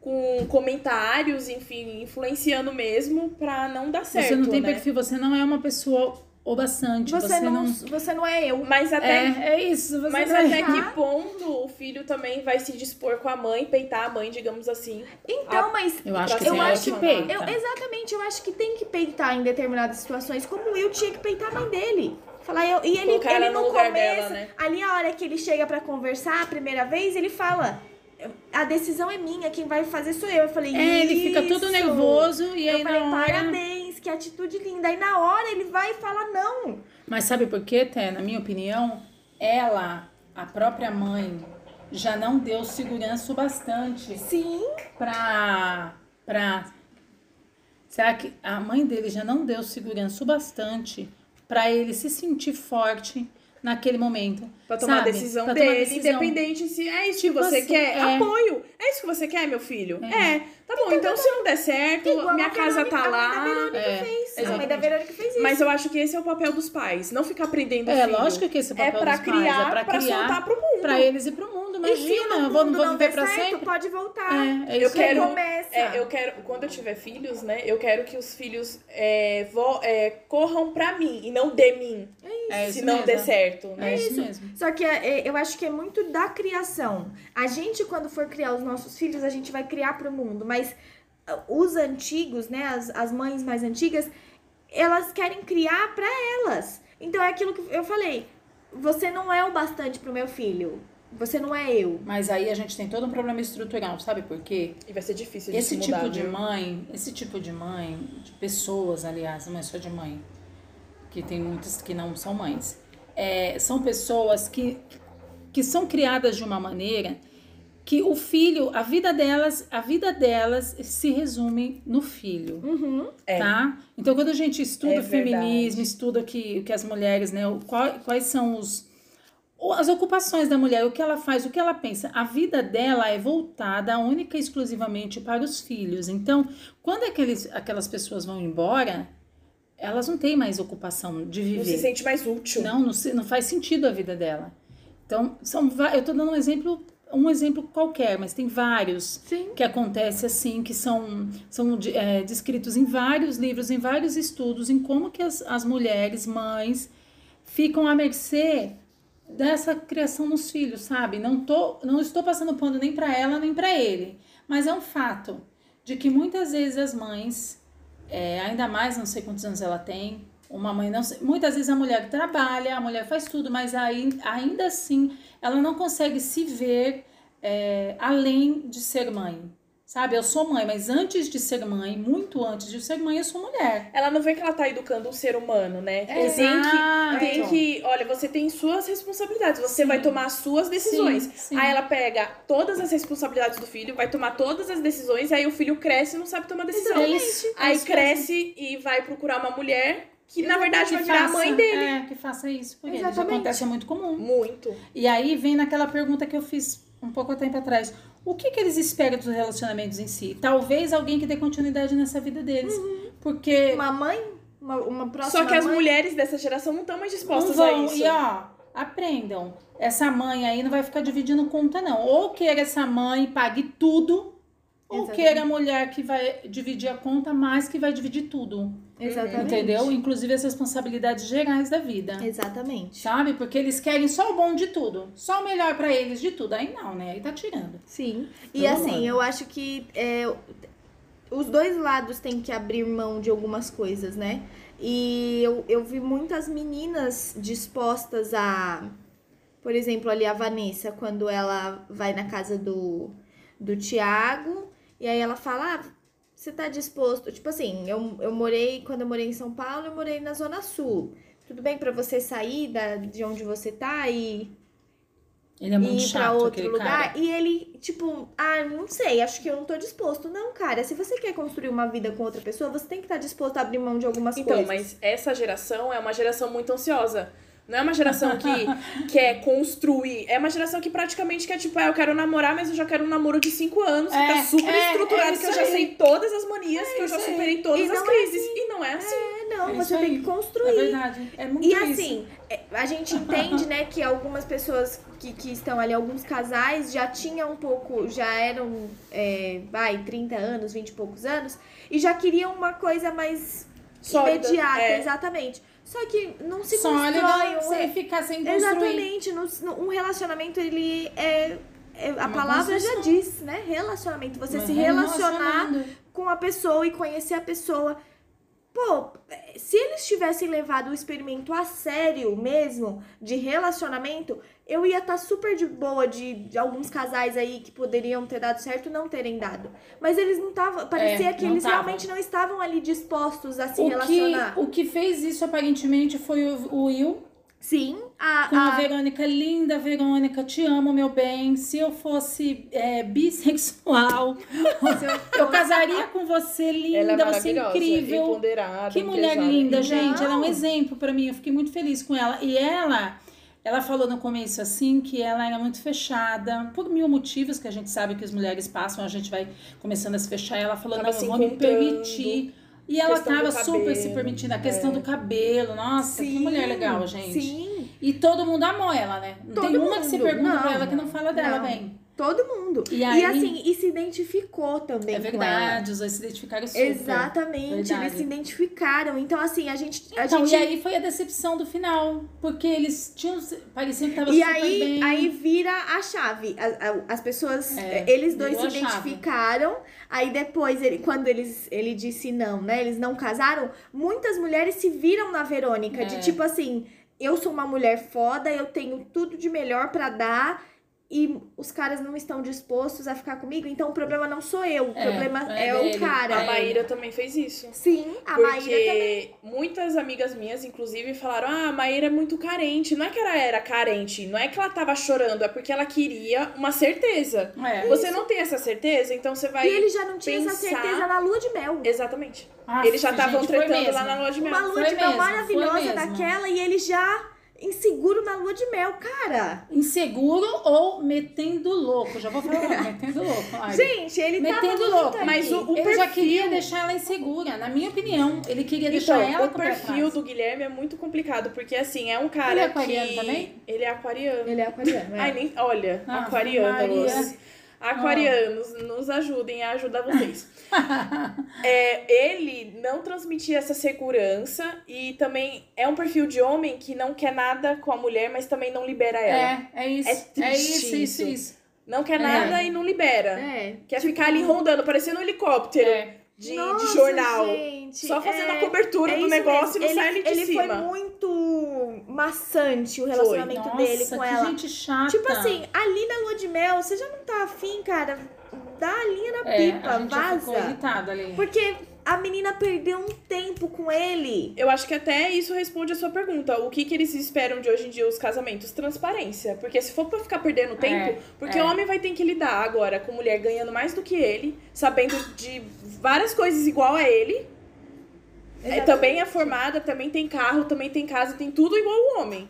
com comentários, enfim, influenciando mesmo pra não dar certo. Você não tem né? perfil, você não é uma pessoa o bastante. Você, não, você não é eu. Mas até É, é isso. Você Mas não é- até que ponto o filho também vai se dispor com a mãe, peitar a mãe, digamos assim. Então, mas. Eu acho que Eu acho- que peita. Eu, exatamente, eu acho que tem que peitar em determinadas situações, como Will tinha que peitar a mãe dele. Falar, eu, e ele, Colocar ele no no começo, dela, né? ali a hora que ele chega pra conversar a primeira vez, ele fala: a decisão é minha, quem vai fazer sou eu. Eu falei, É, ele fica todo nervoso e aí eu falei, na hora... parabéns, que atitude linda. Aí na hora ele vai e fala não. Mas sabe por quê, Té? Na minha opinião, ela, a própria mãe, já não deu segurança o bastante Sim, pra, pra Será que a mãe dele já não deu segurança o bastante para ele se sentir forte naquele momento? Pra tomar sabe? a decisão Pra dele, decisão. independente se é isso Tipo que você assim, quer. é. Apoio. É isso que você quer, meu filho? É. Tá bom, então, se não der certo, Igual minha casa Verônica- tá a mãe da lá. Verônica É, fez. A mãe da Verônica fez isso. Mas eu acho que esse é o papel dos pais. Não ficar prendendo o É, filho. lógico que esse é o É papel pra dos pais, criar, é pra pra criar soltar pro mundo. pra eles e pro mundo. E se Imagina, eu vou, não mundo vou não viver der pra certo, sempre. pode voltar. É, é Eu quero, é, eu quero, quando eu tiver filhos, né? Eu quero que os filhos é, vo- é, corram pra mim e não de mim. É isso se não mesmo. der certo, né? É isso mesmo. Só que é, é, eu acho que é muito da criação. A gente, quando for criar os nossos filhos, a gente vai criar pro mundo. Mas ah, os antigos, né, as, as mães mais antigas, elas querem criar pra elas. Então é aquilo que eu falei. Você não é o bastante pro meu filho. Você não é eu. Mas aí a gente tem todo um problema estrutural, sabe por quê? E vai ser difícil de Esse se tipo mudar, de viu? mãe, esse tipo de mãe, de pessoas, aliás, não é só de mãe, que tem muitas que não são mães, é, são pessoas que, que são criadas de uma maneira que o filho, a vida delas, a vida delas se resume no filho. Uhum. É. Tá? Então, quando a gente estuda É o feminismo, verdade. estuda que, que as mulheres, né? qual- quais são os, as ocupações da mulher, o que ela faz, o que ela pensa. A vida dela é voltada única e exclusivamente para os filhos. Então, quando aqueles, aquelas pessoas vão embora, elas não têm mais ocupação de Não se viver. sente mais útil. Não, não, se- não faz sentido a vida dela. Então, são, eu tô dando um exemplo, um exemplo qualquer, mas tem vários Sim. que acontece assim, que são, são é, descritos em vários livros, em vários estudos, em como que as, as mulheres, mães, ficam à mercê dessa criação nos filhos, sabe? Não, tô, não estou passando pano nem para ela, nem para ele, mas é um fato de que muitas vezes as mães, é, ainda mais, não sei quantos anos ela tem, uma mãe não muitas vezes a mulher trabalha, a mulher faz tudo, mas aí, ainda assim ela não consegue se ver é, além de ser mãe. Sabe, eu sou mãe, mas antes de ser mãe, muito antes de ser mãe, eu sou mulher. Ela não vê que ela tá educando um ser humano, né? Tem Exato. que, tem que, olha, você tem suas responsabilidades, você vai tomar as suas decisões. Sim, sim. Aí ela pega todas as responsabilidades do filho, vai tomar todas as decisões, aí o filho cresce e não sabe tomar decisão. É é Aí isso cresce e vai procurar uma mulher que na verdade vai virar a mãe dele. É, que faça isso por ele. Isso Exatamente. acontece, é muito comum. Muito. E aí vem naquela pergunta que eu fiz um pouco tempo atrás. O que, que eles esperam dos relacionamentos em si? Talvez alguém que dê continuidade nessa vida deles. Porque Uma mãe, uma, uma próxima Só que as mãe, mulheres dessa geração não estão mais não dispostas a vão. isso. E ó, aprendam. Essa mãe aí não vai ficar dividindo conta, não. Ou queira essa mãe pague tudo, ou Exatamente. queira a mulher que vai dividir a conta, mas que vai dividir tudo. Exatamente. Entendeu? Inclusive as responsabilidades gerais da vida. Exatamente. Sabe? Porque eles querem só o bom de tudo. Só o melhor pra eles de tudo. Aí não, né? Aí tá tirando. Sim. E Pelo assim, amor. eu acho que é, os dois lados têm que abrir mão de algumas coisas, né? E eu, eu vi muitas meninas dispostas a. Por exemplo, ali a Vanessa, quando ela vai na casa do, do Tiago, e aí ela fala: ah, você tá disposto? Tipo assim, eu, eu morei, quando eu morei em São Paulo, eu morei na Zona Sul. Tudo bem pra você sair da, de onde você tá e Ele é muito ir chato, pra outro lugar. cara. E ele, tipo, ah, não sei, acho que eu não tô disposto. Não, cara, se você quer construir uma vida com outra pessoa, você tem que estar disposto a abrir mão de algumas Então, coisas. mas essa geração é uma geração muito ansiosa. Não é uma geração que quer construir. É uma geração que praticamente quer, tipo, ah, eu quero namorar, mas eu já quero um namoro de cinco anos, que É, tá super é, estruturado, é que eu já aí. sei todas as manias, que eu já superei todas as é crises. E não é assim. É, não, É você tem que É construir. verdade. É muito E isso. assim, é, a gente entende, né, que algumas pessoas que, que estão ali, alguns casais, já tinham um pouco, já eram, é, vai, 30 anos, 20 e poucos anos, e já queriam uma coisa mais Sólida, imediata, é. exatamente. Só que não se Sólida, constrói um sem ficar sem construir. Exatamente. No, um relacionamento, ele é. é- a Uma palavra já diz, né? Relacionamento. Você Mas se relacionar com a pessoa e conhecer a pessoa. Pô, se eles tivessem levado o experimento a sério mesmo, de relacionamento, eu ia estar super de boa de, de alguns casais aí que poderiam ter dado certo não terem dado. Mas eles não estavam. Parecia É, que eles tavam. realmente não estavam ali dispostos a se O que, relacionar. o que fez isso aparentemente foi o, o Will. Sim, A, com a Verônica, linda Verônica, te amo, meu bem. Se eu fosse é, bissexual, eu casaria com você, linda, Ela é você é incrível. Que mulher linda, gente. Ela é um exemplo pra mim. Eu fiquei muito feliz com ela. E ela, ela falou no começo assim que ela era muito fechada, por mil motivos que a gente sabe que as mulheres passam, a gente vai começando a se fechar. Ela falou: Tava não, eu vou me permitir. E ela tava super se permitindo. A questão é. do cabelo. Nossa, que Sim, mulher legal, gente. Sim, E todo mundo amou ela, né? Não tem Todo uma que se mundo. pergunta pra Não. ela que não fala dela Não. bem. Todo mundo. E E, aí- assim, e se identificou também É verdade, os dois se identificaram super. Exatamente, Verdade. eles se identificaram. Então, assim, a gente. A Então, gente e aí foi a decepção do final. Porque eles tinham. Pareciam que tava E super aí, bem. aí vira a chave. A- a- As, pessoas, É, eles dois se a chave. identificaram. Aí depois, ele, quando eles, ele disse não, né? Eles não casaram. Muitas mulheres se viram na Verônica. É. De tipo assim, eu sou uma mulher foda, eu tenho tudo de melhor pra dar. E os caras não estão dispostos a ficar comigo. Então o problema não sou eu. O É, problema é é, o cara. A Maíra também fez isso. Sim, a Maíra também. Porque muitas amigas minhas, inclusive, falaram: ah, a Maíra é muito carente. Não é que ela era carente, não é que ela tava chorando, é porque ela queria uma certeza. É. Você não tem essa certeza, então você vai. E ele já não tinha essa pensar- certeza na lua de mel. Exatamente. Aff, Eles já estavam tretando lá na lua de mel. Uma lua Foi de mel mesmo, maravilhosa daquela e ele já inseguro na lua de mel, cara. Inseguro ou metendo louco. Já vou falar, metendo louco. Ai, Gente, ele Metendo tava louco. Mas ali. o- ele já perfil- queria deixar ela insegura, na minha opinião. Ele queria deixar Então, ela o o perfil atrás. do Guilherme é muito complicado, porque assim, é um cara Ele é aquariano que... também? Ele é aquariano. Ele é aquariano, é. Ai, nem... Olha, Ah, aquarianos. Maria. Aquarianos, nos ajudem a ajudar vocês. É, ele não transmitia essa segurança e também é um perfil de homem que não quer nada com a mulher, mas também não libera ela. É, é isso. É É, triste isso, isso, isso. isso. Não quer É. nada e não libera. É. Quer ficar ali rondando, parecendo um helicóptero É. de, de Nossa, jornal. gente, Só fazendo é- a cobertura é do negócio mesmo. e não sai ali de ele cima. foi muito maçante o relacionamento Nossa, dele com que ela. gente chata. Tipo assim, ali na lua de mel, você já não tá afim, cara? Dá a linha na é, pipa, a gente já ficou vaza. irritada ali. Porque a menina perdeu um tempo com ele. Eu acho que até isso responde a sua pergunta. O que, que eles esperam de hoje em dia os casamentos? Transparência. Porque se for pra ficar perdendo tempo, porque é. o homem vai ter que lidar agora com mulher ganhando mais do que ele, sabendo de várias coisas igual a ele. É, também é formada, também tem carro, também tem casa, tem tudo igual o homem.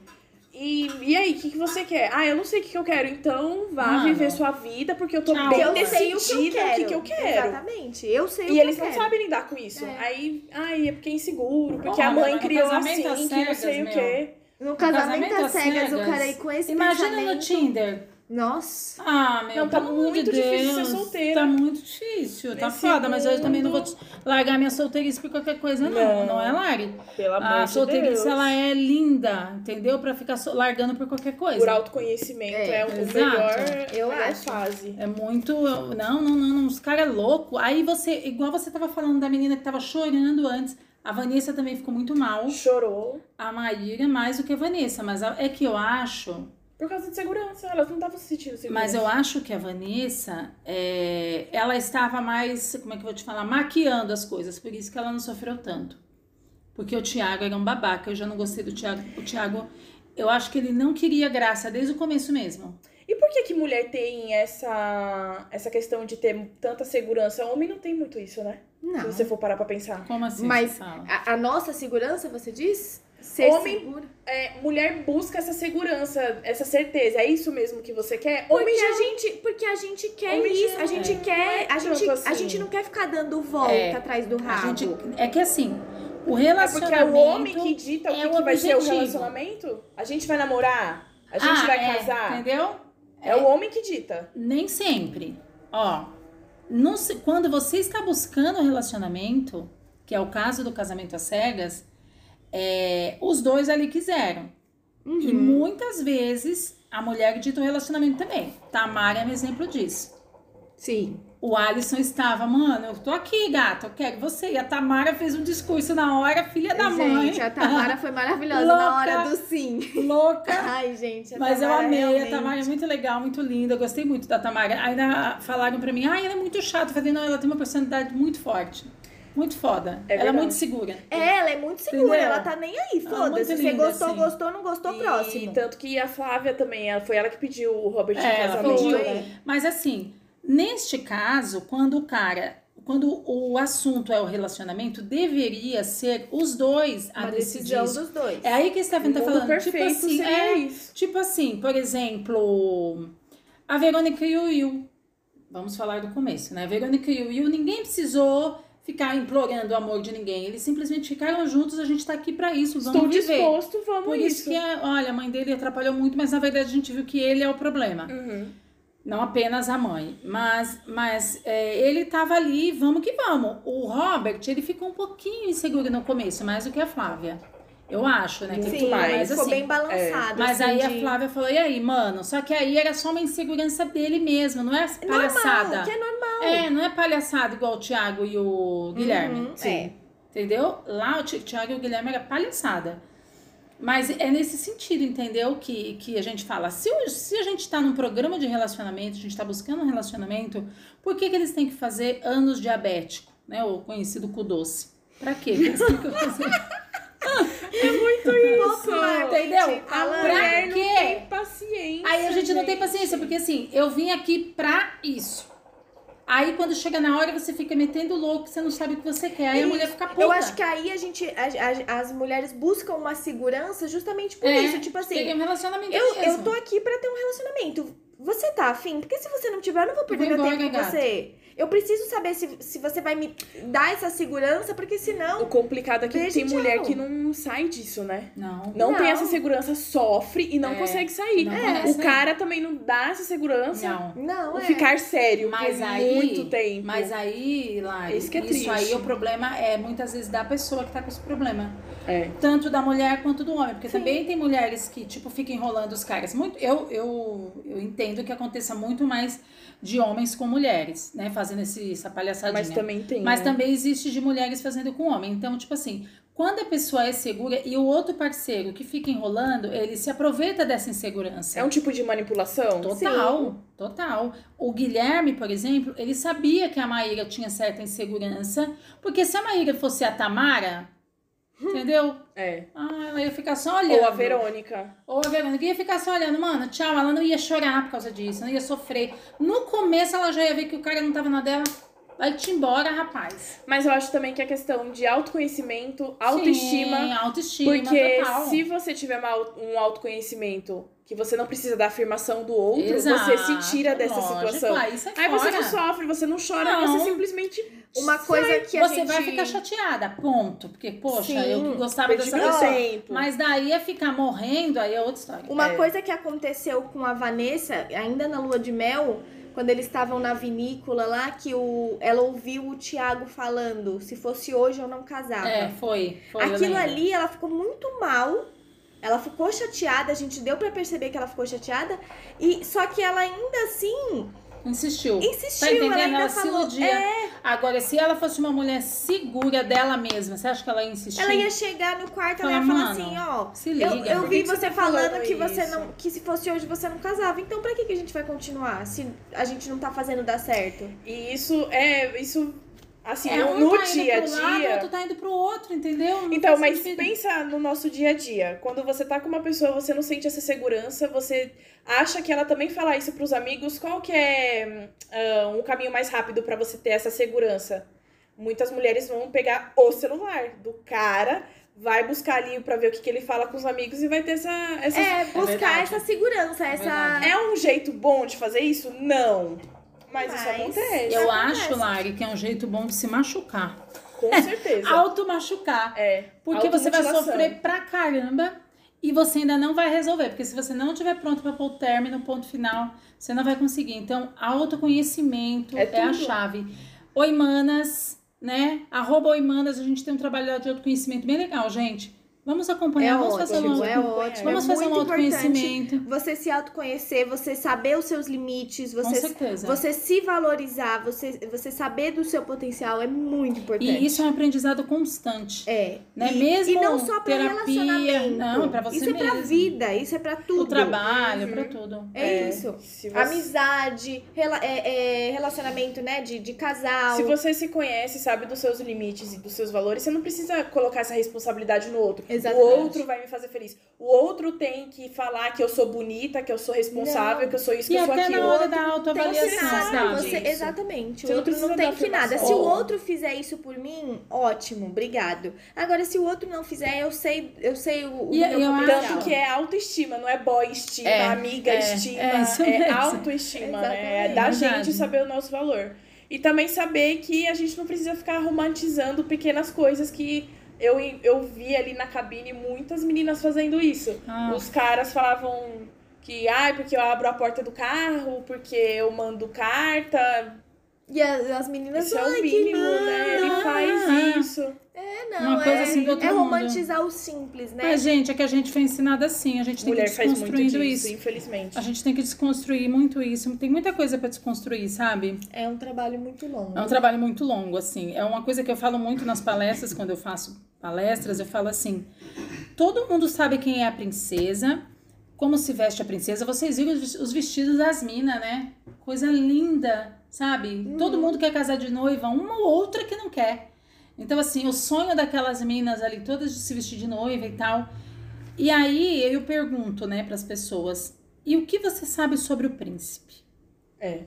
E, e aí, o que, que você quer? Ah, eu não sei o que, que eu quero. Então vá Mano. viver sua vida, porque eu tô Tchau. bem eu decidida sei o que eu quero. que, que eu quero. Exatamente. Eu sei o E que eles eu não quero. sabem lidar com isso. É. Aí, ai, é porque é inseguro, porque Porra, a mãe no criou assim, às que não cegas, sei o meu. quê. No casamento, casamento às cegas, o cara aí com esse Imagina pensamento. no Tinder. Nossa. Ah, meu, Não, tá muito de difícil Deus. ser solteira. Tá muito difícil, tá Nesse foda, mas eu também não vou largar minha solteirice por qualquer coisa, não. Não, Não. é, Lari? Pelo amor A de solteirice, Deus. ela é linda, entendeu? Pra ficar so- largando por qualquer coisa. Por autoconhecimento É, é, o exato. melhor, Eu melhor acho. fase. É muito. Não, não, não, não. Os caras loucos. Aí você, igual você tava falando da menina que tava chorando antes. A Vanessa também ficou muito mal. Chorou A Maíra mais do que a Vanessa. Mas é que eu acho. Por causa de segurança. Elas não estavam se sentindo seguras. Mas eu acho que a Vanessa, é, ela estava mais, como é que eu vou te falar, maquiando as coisas, por isso que ela não sofreu tanto. Porque o Thiago era um babaca, eu já não gostei do Thiago. O Thiago, eu acho que ele não queria graça desde o começo mesmo. E por que que mulher tem essa, essa questão de ter tanta segurança? Homem não tem muito isso, né? Não. Se você for parar pra pensar. Como assim? Mas você fala? a, a nossa segurança, você diz? Ser Homem- segura. É, mulher busca essa segurança, essa certeza. É isso mesmo que você quer? Porque Homem já a gente, porque a gente quer Homem isso, já a gente é. quer, a Não é gente, tanto a assim. gente não quer ficar dando volta É, atrás do A rabo. gente, é que assim, o É porque relacionamento... é o homem que dita o é que, que vai ser o relacionamento. A gente vai namorar, a gente Ah, vai é, casar. Entendeu? É o homem que dita. Nem sempre. Ó, não se- quando você está buscando um relacionamento, que é o caso do casamento às cegas, é, os dois ali quiseram. E Uhum. muitas vezes a mulher dita o relacionamento também. Tamara é um exemplo disso. Sim. O Alisson estava, mano, eu tô aqui, gata, eu quero você. E a Tamara fez um discurso na hora, filha da mãe. Gente, a Tamara foi maravilhosa Louca. na hora do sim. Louca. Ai, gente, a Mas eu Tamara amei, realmente... a Tamara é muito legal, muito linda, eu gostei muito da Tamara. Ainda falaram pra mim, ah, ela é muito chata. Eu falei, não, ela tem uma personalidade muito forte. Muito foda. É ela é muito segura. É, ela é muito segura, Entendeu? ela tá nem aí, é foda-se. Você gostou, assim. gostou, não gostou, E próximo. tanto que a Flávia também, ela, foi ela que pediu o Robert É, ela casamento. pediu. né? Mas assim, neste caso, quando o cara. Quando o assunto é o relacionamento, deveria ser os dois a Uma decidir decisão isso. dos dois. É aí que a Stephanie tá falando. perfeito tipo assim, seria é, isso. tipo assim, por exemplo, a Verônica e o Will. Vamos falar do começo, né? A Verônica e o Will, ninguém precisou ficar implorando o amor de ninguém. Eles simplesmente ficaram juntos, a gente tá aqui pra isso, vamos Estou viver. disposto, vamos Por isso que, a- olha, a mãe dele atrapalhou muito, mas na verdade a gente viu que ele é o problema. Uhum. Não apenas a mãe. Mas, mas é, ele tava ali, vamos que vamos. O Robert, ele ficou um pouquinho inseguro no começo, mais do que a Flávia. Eu acho, né? Que ele- mais. Mas, ficou assim, bem balançado. mas assim, aí a de- Flávia falou, e aí, mano? Só que aí era só uma insegurança dele mesmo, não é palhaçada. Normal, que é normal. É, não é palhaçada igual o Thiago e o Guilherme. Uhum, Sim. é. Entendeu? Lá o Thiago e o Guilherme era palhaçada. Mas é nesse sentido, entendeu? Que, que a gente fala. Se, se a gente tá num programa de relacionamento, a gente tá buscando um relacionamento, por que, que eles têm que fazer anos diabético, né? O conhecido cu doce. Pra quê? eles têm que fazer? Isso. Entendeu? A Falando. mulher não quê? tem paciência. Aí a gente não tem gente. paciência, porque assim, eu vim aqui pra isso. Aí quando chega na hora, você fica metendo louco, você não sabe o que você quer. Aí a Isso. mulher fica puta. Eu acho que aí a gente, a- a- as mulheres buscam uma segurança justamente por É, isso. Tipo assim, Tem um relacionamento eu, eu mesmo. tô aqui pra ter um relacionamento. Você tá afim? Porque se você não tiver, eu não vou perder meu tempo com você. Eu preciso saber se, se você vai me dar essa segurança, porque senão. O complicado é que tem mulher que não sai disso, né? Não. Não, tem Não. essa segurança, sofre e não É, consegue sair. não É, o cara também não dá essa segurança. Não. Não, O é. ficar sério Mas por aí, muito tempo. mas aí, Lari, Isso que é isso triste. aí o problema é muitas vezes da pessoa que tá com esse problema. É. Tanto da mulher quanto do homem. Porque Sim. também tem mulheres que, tipo, ficam enrolando os caras. Muito, eu, eu, eu entendo que aconteça muito mais de homens com mulheres, né? Fazendo esse, essa palhaçadinha. Mas também tem. Mas né? também existe de mulheres fazendo com homem. Então, tipo assim, quando a pessoa é segura e o outro parceiro que fica enrolando, ele se aproveita dessa insegurança. É um tipo de manipulação? Total, total. O Guilherme, por exemplo, ele sabia que a Maíra tinha certa insegurança, porque se a Maíra fosse a Tamara, entendeu? É. Ah, ela ia ficar só olhando. Ou a Verônica. Ou a Verônica ia ficar só olhando, mano, tchau, ela não ia chorar por causa disso, não ia sofrer. No começo ela já ia ver que o cara não tava na dela, vai-te embora, rapaz. Mas eu acho também que a questão de autoconhecimento, autoestima. Sim, autoestima, Porque total. se você tiver um autoconhecimento que você não precisa da afirmação do outro, Exato, você se tira dessa lógico, situação. aí você Aí você não sofre, você não chora, Não. você simplesmente. Uma coisa que a Você gente... vai ficar chateada, ponto. Porque, poxa, Sim, eu gostava dessa pessoa. Mas daí é ficar morrendo, aí é outra história. Uma É. coisa que aconteceu com a Vanessa, ainda na lua de mel, quando eles estavam na vinícola lá, que o, ela ouviu o Thiago falando: se fosse hoje eu não casava. É, foi. foi Aquilo ali, ela ficou muito mal. Ela ficou chateada, a gente deu pra perceber que ela ficou chateada. E só que ela ainda assim Insistiu. insistiu, Tá entendendo? ela ainda Ela se falou. iludia. É, Agora, se ela fosse uma mulher segura dela mesma, você acha que ela ia insistir? ela ia chegar no quarto, ela ia Fala, falar assim, ó. Se Eu, liga. eu por vi você você tá falando falando que você isso? não. que se fosse hoje você não casava. Então pra que, que a gente vai continuar se a gente não tá fazendo dar certo? E isso é. Isso. Assim, É, no, um no tá indo dia a pro lado, o dia. outro tá indo pro outro, entendeu? Não Então, mas sentido. pensa no nosso dia a dia. Quando você tá com uma pessoa, você não sente essa segurança, você acha que ela também fala isso pros amigos. Qual que é ah, um caminho mais rápido pra você ter essa segurança? Muitas mulheres vão pegar o celular do cara, vai buscar ali pra ver o que, que ele fala com os amigos e vai ter essa. essa... É, buscar verdade. essa segurança, essa. verdade. É um jeito bom de fazer isso? Não. Mas, isso Mas- acontece. Eu acontece. acho, Lari, que é um jeito bom de se machucar. Com certeza. Auto-machucar. É. Porque você vai sofrer pra caramba e você ainda não vai resolver. Porque se você não estiver pronto pra pôr o término, ponto final, você não vai conseguir. Então, autoconhecimento É é, a chave. Oi, manas, né? Arroba Oi, manas, a gente tem um trabalho lá de autoconhecimento bem legal, gente. Vamos acompanhar, É vamos fazer um ótimo, é ótimo. Vamos é fazer um autoconhecimento. Você se autoconhecer, você saber os seus limites, Com você, certeza. você se valorizar, você, você saber do seu potencial é muito importante. E isso é um aprendizado constante. É. Né? E, Mesmo e não só terapia, relacionamento. não, é pra você Isso é pra mesmo. vida, isso é pra tudo. O trabalho, Uhum. pra tudo. É, isso. Se você, Amizade, rela- é- é, relacionamento, né, de, de casal. se você se conhece, sabe dos seus limites e dos seus valores, você não precisa colocar essa responsabilidade no outro. Exatamente. O outro vai me fazer feliz. O outro tem que falar que eu sou bonita, que eu sou responsável, Não. que eu sou isso, E que eu sou até aquilo. na hora da autoavaliação, sabe? você, exatamente. Você o outro não tem que nada. Se o outro fizer isso por mim, ótimo, obrigado. Agora, se o outro não fizer, eu sei, eu sei o, o E meu eu. Tanto que é autoestima, não é boy estima, É, amiga é, estima, é isso é, mesmo. autoestima, né? É da gente saber o nosso valor. E também saber que a gente não precisa ficar romantizando pequenas coisas que eu, eu vi ali na cabine muitas meninas fazendo isso. Ah. Os caras falavam que, ai, porque eu abro a porta do carro, porque eu mando carta. E as, as meninas, Isso é o mínimo, né? Ele Ah. faz isso. É, não, Uma coisa é, assim do outro é mundo. romantizar o simples, né? Mas, gente, é que a gente foi ensinada assim, a gente tem Mulher que desconstruindo disso, isso. infelizmente. A gente tem que desconstruir muito isso. Tem muita coisa pra desconstruir, sabe? É um trabalho muito longo. É um trabalho muito longo, assim. É uma coisa que eu falo muito nas palestras, quando eu faço palestras, eu falo assim: todo mundo sabe quem é a princesa, como se veste a princesa. Vocês viram os os vestidos das minas, né? Coisa linda, sabe? Todo mundo quer casar de noiva, uma ou outra que não quer. Então, assim, o sonho daquelas minas ali, todas de se vestir de noiva e tal. E aí eu pergunto, né, para as pessoas: e o que você sabe sobre o príncipe? É,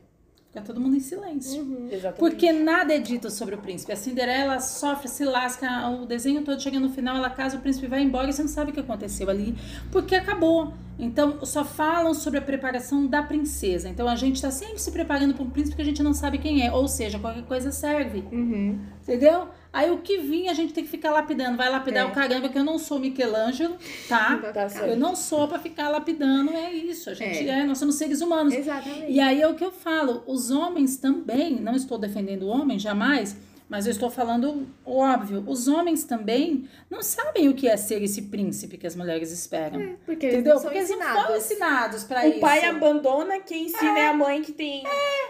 Fica todo mundo em silêncio. Uhum. exatamente. Porque nada é dito sobre o príncipe. A Cinderela sofre, se lasca, o desenho todo chega no final, ela casa, o príncipe vai embora e você não sabe o que aconteceu ali, porque acabou. Então, só falam sobre a preparação da princesa. Então, a gente tá sempre se preparando para um príncipe que a gente não sabe quem é. Ou seja, qualquer coisa serve. Uhum. Entendeu? Aí o que vinha a gente tem que ficar lapidando. Vai lapidar É. o caramba, que eu não sou Michelangelo, tá? Tá Eu não sou pra ficar lapidando, é isso. A gente É. é, nós somos seres humanos. Exatamente. E aí é o que eu falo, os homens também, não estou defendendo o homem jamais, mas eu estou falando o óbvio, os homens também não sabem o que é ser esse príncipe que as mulheres esperam. Porque eles Entendeu? são Porque eles não foram ensinados. ensinados pra O isso. pai abandona, quem ensina é, a mãe que tem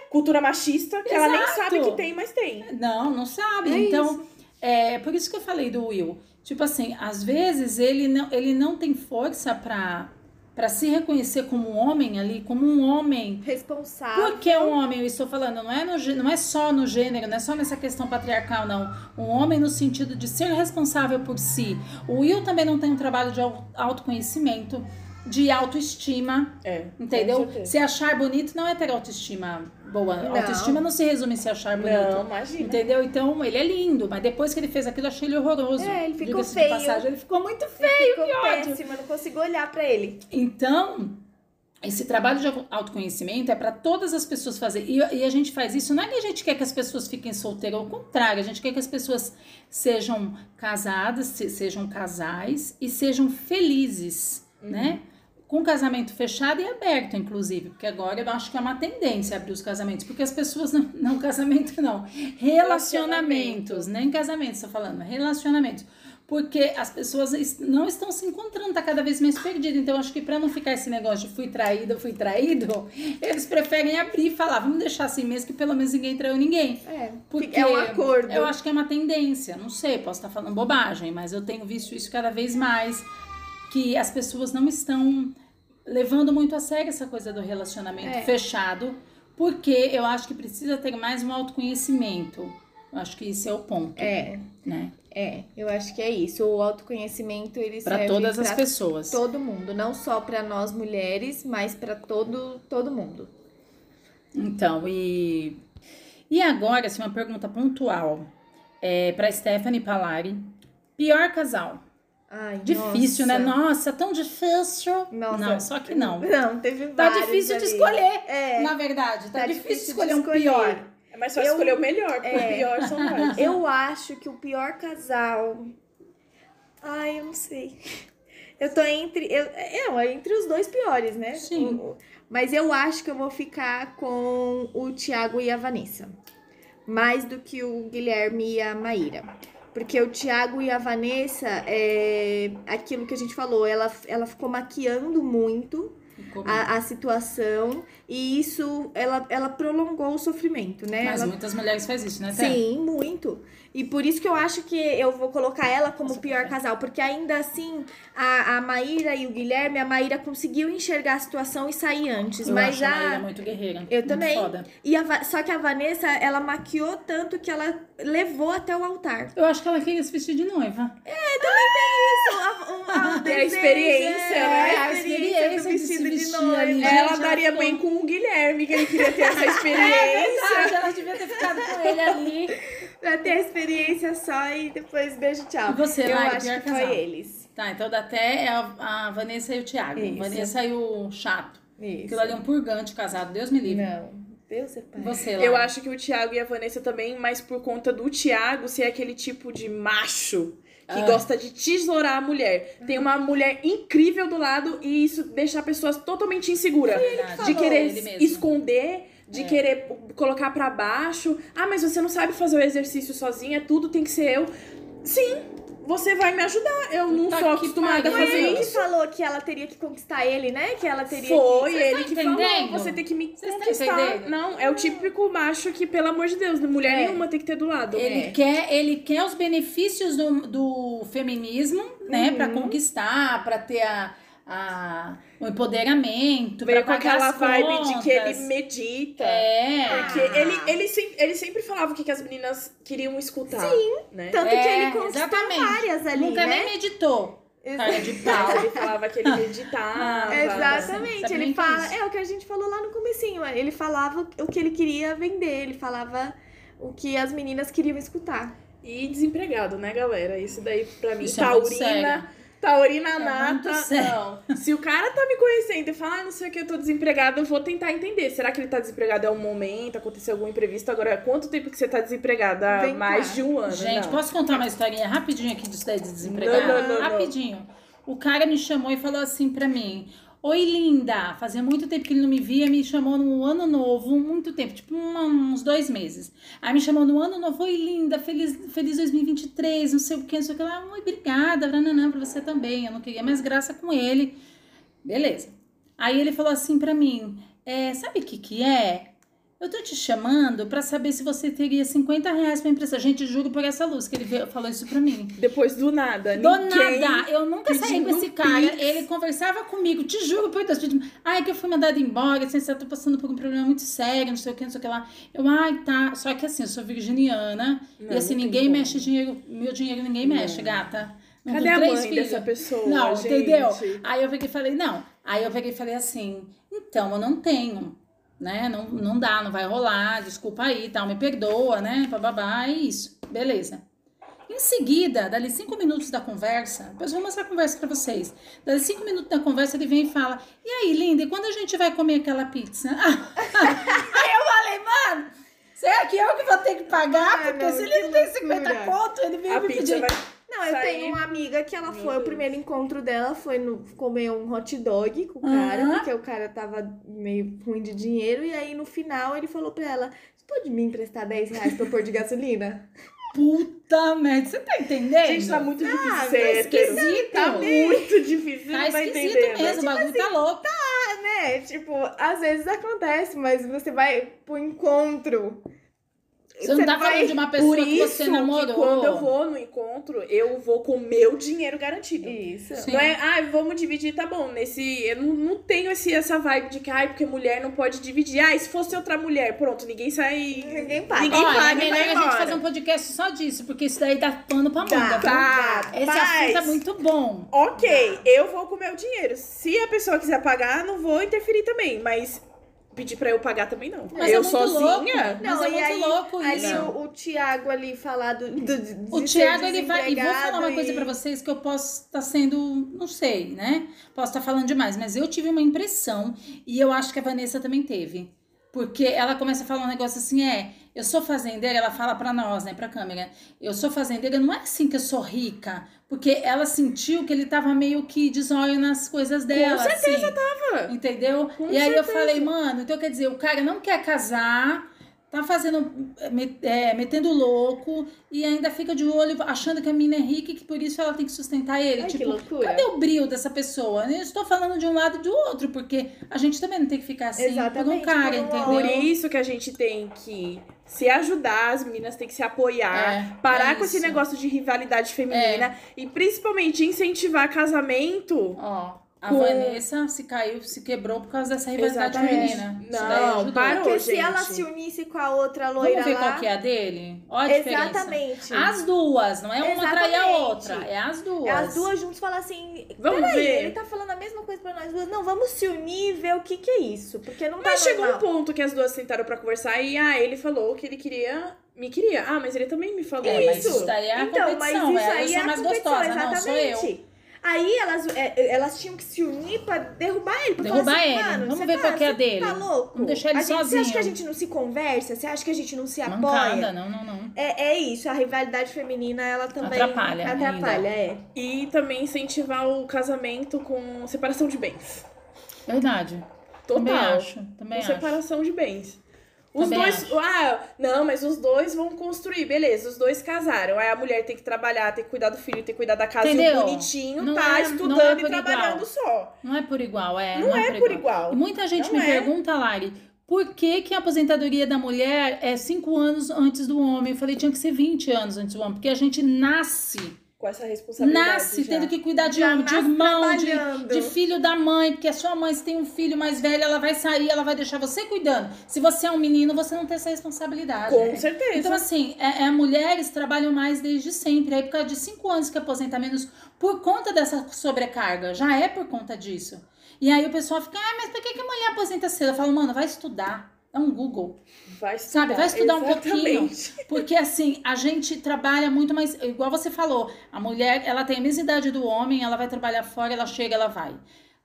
cultura machista, que ela nem Exato. sabe que tem, mas tem. Não, não sabe. É então, é por isso que eu falei do Will. Tipo assim, às vezes ele não, ele não tem força pra, pra se reconhecer como um homem ali, como um homem Responsável. Por que um homem, eu estou falando, não é, no, não é só no gênero, não é só nessa questão patriarcal, não. Um homem no sentido de ser responsável por si. O Will também não tem um trabalho de au- autoconhecimento, de autoestima, É. entendeu? Se achar bonito não é ter autoestima boa. Não. Autoestima não se resume em se achar bonito. Não, imagina. Entendeu? Então, ele é lindo, mas depois que ele fez aquilo, eu achei ele horroroso. É, ele ficou feio. passagem, ele ficou muito feio. Ficou que ódio. péssimo, eu não consigo olhar pra ele. Então, esse trabalho de autoconhecimento é para todas as pessoas fazer. E, e a gente faz isso, não é que a gente quer que as pessoas fiquem solteiras, ao contrário, a gente quer que as pessoas sejam casadas, se- sejam casais e sejam felizes, né? Com casamento fechado e aberto, inclusive, porque agora eu acho que é uma tendência abrir os casamentos, porque as pessoas não, não casamento não, relacionamentos, nem casamentos, estou falando, relacionamentos. Porque as pessoas es- não estão se encontrando, tá cada vez mais perdido. Então, acho que para não ficar esse negócio de fui traída, fui traído, eles preferem abrir e falar, vamos deixar assim mesmo, que pelo menos ninguém traiu ninguém. É, Porque é um acordo. Eu acho que é uma tendência, não sei, posso estar falando bobagem, mas eu tenho visto isso cada vez mais, que as pessoas não estão levando muito a sério essa coisa do relacionamento É. fechado, porque eu acho que precisa ter mais um autoconhecimento. Eu acho que esse é o ponto, É, né? é, eu acho que é isso. O autoconhecimento ele Para serve todas as pra pessoas. todo mundo, não só pra nós mulheres, mas pra todo todo mundo. Então, e e agora, assim, uma pergunta pontual é, para Stephanie Palari. Pior casal. Ai, Difícil, nossa. né? Nossa, tão difícil. Nossa. Não, só que não. Não, teve Tá difícil de ali. escolher, É. na verdade. Tá, Tá difícil, difícil de escolher um escolher. pior. É mais fácil Eu- escolher o melhor, porque É. o pior são vários. Eu acho que o pior casal. Ai, eu não sei. Eu tô entre. Eu, é, entre os dois piores, né? Sim. O- Mas eu acho que eu vou ficar com o Thiago e a Vanessa. Mais do que o Guilherme e a Maíra. Porque o Thiago e a Vanessa, é aquilo que a gente falou, ela, ela ficou maquiando muito a, a situação e isso, ela, ela prolongou o sofrimento, né? Mas Ela- muitas mulheres fazem isso, né, Té? Sim, muito. E por isso que eu acho que eu vou colocar ela como o Nossa, pior casal, porque ainda assim a, a Maíra e o Guilherme, a Maíra conseguiu enxergar a situação e sair antes, Eu mas acho a Maíra a muito guerreira. Eu muito também. Foda. e a só que a Vanessa, ela maquiou tanto que ela levou até o altar. Eu acho que ela queria se vestir de noiva. Isso, a, um- a, o Tem a desejo, experiência, é, né? a A experiência do experiência de se vestido de, vestir noiva. Ela daria bem ficou- com o Guilherme, que ele queria ter essa É experiência. verdade, ela devia ter ficado com ele ali. Pra ter a experiência só e depois beijo, tchau. E você, Eu Mari, acho que foi casal? eles. Tá, então dá até a, a Vanessa e o Thiago. Isso. Vanessa e o chato. Isso. Aquilo ali é um purgante casado, Deus me livre. Não, Deus é pai. Você, Eu acho que o Thiago e a Vanessa também, mas por conta do Thiago ser aquele tipo de macho que Ah. gosta de tesourar a mulher. Tem uma mulher incrível do lado e isso deixa a pessoa totalmente insegura. Verdade. de querer esconder, de É. querer colocar pra baixo. Ah, mas você não sabe fazer o exercício sozinha, tudo tem que ser eu. Sim, você vai me ajudar. Eu não Puta sou que acostumada a fazer Ele que isso. falou que ela teria que conquistar ele, né? Que ela teria Foi que... ele que falou, você tem que me Vocês conquistar. Não, é o típico macho que, pelo amor de Deus, mulher É. nenhuma tem que ter do lado. Ele, É. quer, ele quer os benefícios do, do feminismo, né? Pra Uhum. conquistar, pra ter a, a, o empoderamento, Veio com aquela vibe de que ele contas. medita. É. Porque ele, ele, sempre, ele sempre falava o que, que as meninas queriam escutar. Sim. Né? Tanto É, que ele conquistou exatamente. várias ali, Nunca né? nem meditou. Cara de pau. Ele falava que ele meditava. Exatamente, Sabe nem ele é fala, isso? é o que a gente falou lá no comecinho, é, ele falava o que ele queria vender, ele falava o que as meninas queriam escutar. E desempregado, né, galera? Isso daí, pra mim, Isso é muito taurina. Taurina É muito nata. sério. Não. Se o cara tá me conhecendo e fala, ah, não sei o que, eu tô desempregado, eu vou tentar entender. Será que ele tá desempregado é um momento? Aconteceu algum imprevisto? Agora, quanto tempo que você tá desempregado? Há Vem mais cá. de um ano. Gente, não. posso contar uma historinha rapidinho aqui disso daí de desempregado? Não, não, não, não. Rapidinho. O cara me chamou e falou assim pra mim: Oi, linda. Fazia muito tempo que ele não me via, me chamou no ano novo, muito tempo, tipo uma- uns dois meses. Aí me chamou no ano novo: Oi, linda, feliz, feliz 2023, não sei o que, não sei o que lá. Oi, obrigada, Brananã, pra você também. Eu não queria mais graça com ele. Beleza. Aí ele falou assim pra mim: é, Sabe o que que é? Eu tô te chamando pra saber se você teria 50 reais pra emprestar. Gente, juro por essa luz que ele veio, falou isso pra mim. Depois do nada. Do nada, eu nunca saí com esse cara. pix. Ele conversava comigo, te juro por Deus. pedindo, Ai, que eu fui mandada embora, assim, eu tô passando por um problema muito sério, não sei o que, não sei o que lá. Eu, ai, tá. Só que assim, eu sou virginiana. Não, e assim, não ninguém como. mexe dinheiro. Meu dinheiro ninguém mexe, gata. Não Cadê a mãe filhos. dessa pessoa? Não, gente? entendeu? Aí eu peguei e falei, não. Aí eu peguei e falei assim, então, eu não tenho, né? Não, não dá, não vai rolar, desculpa aí, tal, me perdoa, né? Bababá, é isso. Beleza. Em seguida, dali cinco minutos da conversa, depois eu vou mostrar a conversa pra vocês. Dali cinco minutos da conversa, ele vem e fala: E aí, linda, e quando a gente vai comer aquela pizza? aí eu falei, mano, será que eu que vou ter que pagar? Ah, Porque não, se ele não tem 50 loucura. conto, ele veio A me pedir. vai... Não, eu Saí. tenho uma amiga que ela Meu foi, o Deus. primeiro encontro dela foi no, comer um hot dog com o cara, porque o cara tava meio ruim de dinheiro, e aí no final ele falou pra ela, você pode me emprestar 10 reais pra eu pôr de gasolina? Puta merda, você tá entendendo? Gente, tá muito difícil Ah, tá esquisito. Tá muito difícil, Tá vai esquisito entender. mesmo, o bagulho tá louco. né, tipo, às vezes acontece, mas você vai pro encontro... Você não tá vai- falando de uma pessoa Por que isso você que namorou. quando eu vou no encontro, eu vou com o meu dinheiro garantido. Isso. Sim. Não é, ah, vamos dividir, tá bom. Nesse, eu não, não tenho esse, essa vibe de que, ai, porque mulher não pode dividir. Ah, e se fosse outra mulher, pronto, ninguém sai. Ninguém paga. Ninguém Olha, paga é e melhor a gente fazer um podcast só disso, porque isso daí dá pano pra manga. Viu? Tá, Esse mas- assunto é muito bom. Ok, eu vou com o meu dinheiro. Se a pessoa quiser pagar, não vou interferir também. Mas pedir pra eu pagar também não. Mas eu é sozinha. louco. Mas é e muito aí, louco isso. o, o Thiago ali falar do, do, de O ser Thiago, ele vai. E vou falar uma desempregado coisa e- pra vocês que eu posso estar sendo. Não sei, né? Posso estar falando demais, mas eu tive uma impressão e eu acho que a Vanessa também teve. Porque ela começa a falar um negócio assim: é, eu sou fazendeira, ela fala pra nós, né, pra câmera. Eu sou fazendeira, não é assim que eu sou rica. Porque ela sentiu que ele tava meio que de zóio nas coisas dela. certeza Tava. Entendeu? Com e aí eu falei, mano, então quer dizer, o cara não quer casar, tá fazendo, é, metendo louco e ainda fica de olho achando que a mina é rica e que por isso ela tem que sustentar ele. Ai, que tipo, loucura. cadê o brilho dessa pessoa? Eu estou falando de um lado e do outro, porque a gente também não tem que ficar assim por um Exatamente, cara, por um entendeu? Por isso que a gente tem que se ajudar, as meninas têm que se apoiar, É, parar é com esse. É. negócio de rivalidade feminina e principalmente incentivar casamento. Ó, a Com- Vanessa se caiu, se quebrou por causa dessa rivalidade Exatamente. Isso Não, parou. Porque se gente. ela se unisse com a outra loira Vamos ver lá... qual que é a dele? Ó a diferença. Exatamente. As duas, não é uma trair a Exatamente. outra, é as duas. É as duas juntas falam assim, Vamos peraí, ver. ele tá falando a mesma coisa pra nós duas. Não, vamos se unir e ver o que que é isso. Porque não tá Mas chegou um ponto que as duas sentaram pra conversar e ah, ele falou que ele queria, me queria. Ah, mas ele também me falou É, mas isso. isso daí é a Então, mas competição, isso é, aí eu é sou mais competição, gostosa, não, sou eu. Aí elas, é, elas tinham que se unir pra derrubar ele. Pra Derrubar assim, ele. Mano, Vamos ver tá, qual que é a você dele. Tá louco? Vamos deixar ele a gente, Você acha sozinho. que a gente não se conversa? Você acha que a gente não se Mancada, apoia? não, não, não. É, é isso, a rivalidade feminina, ela também Atrapalha atrapalha, é. E também incentivar o casamento com separação de bens. Verdade. Também Total. acho, também com acho. separação de bens. Os Também dois. acho. Ah, não, mas os dois vão construir, beleza. Os dois casaram. Aí a mulher tem que trabalhar, tem que cuidar do filho, tem que cuidar da casa. E o bonitinho Não tá é- estudando não é e por trabalhando igual. só. Não é por igual, é. Não, é, por igual. E muita gente Não me é. pergunta, Lari, por que, que a aposentadoria da mulher é 5 anos antes do homem? Eu falei, tinha que ser 20 anos antes do homem, porque a gente nasce, Com essa responsabilidade. nasce já. tendo que cuidar de Já homem, de irmão, de, de filho da mãe, porque a sua mãe, se tem um filho mais velho, ela vai sair, ela vai deixar você cuidando. Se você é um menino, você não tem essa responsabilidade. Com certeza. Então, assim, é, é, mulheres trabalham mais desde sempre. Aí, por causa de cinco anos que aposenta menos, por conta dessa sobrecarga. Já é por conta disso. E aí o pessoal fica, ah, mas por que, que a mulher aposenta cedo? Eu falo, mano, vai estudar. Dá um Google. vai estudar. Sabe, vai estudar um Exatamente. Porque, assim, a gente trabalha muito mais. Igual você falou, a mulher, ela tem a mesma idade do homem, ela vai trabalhar fora, ela chega, ela vai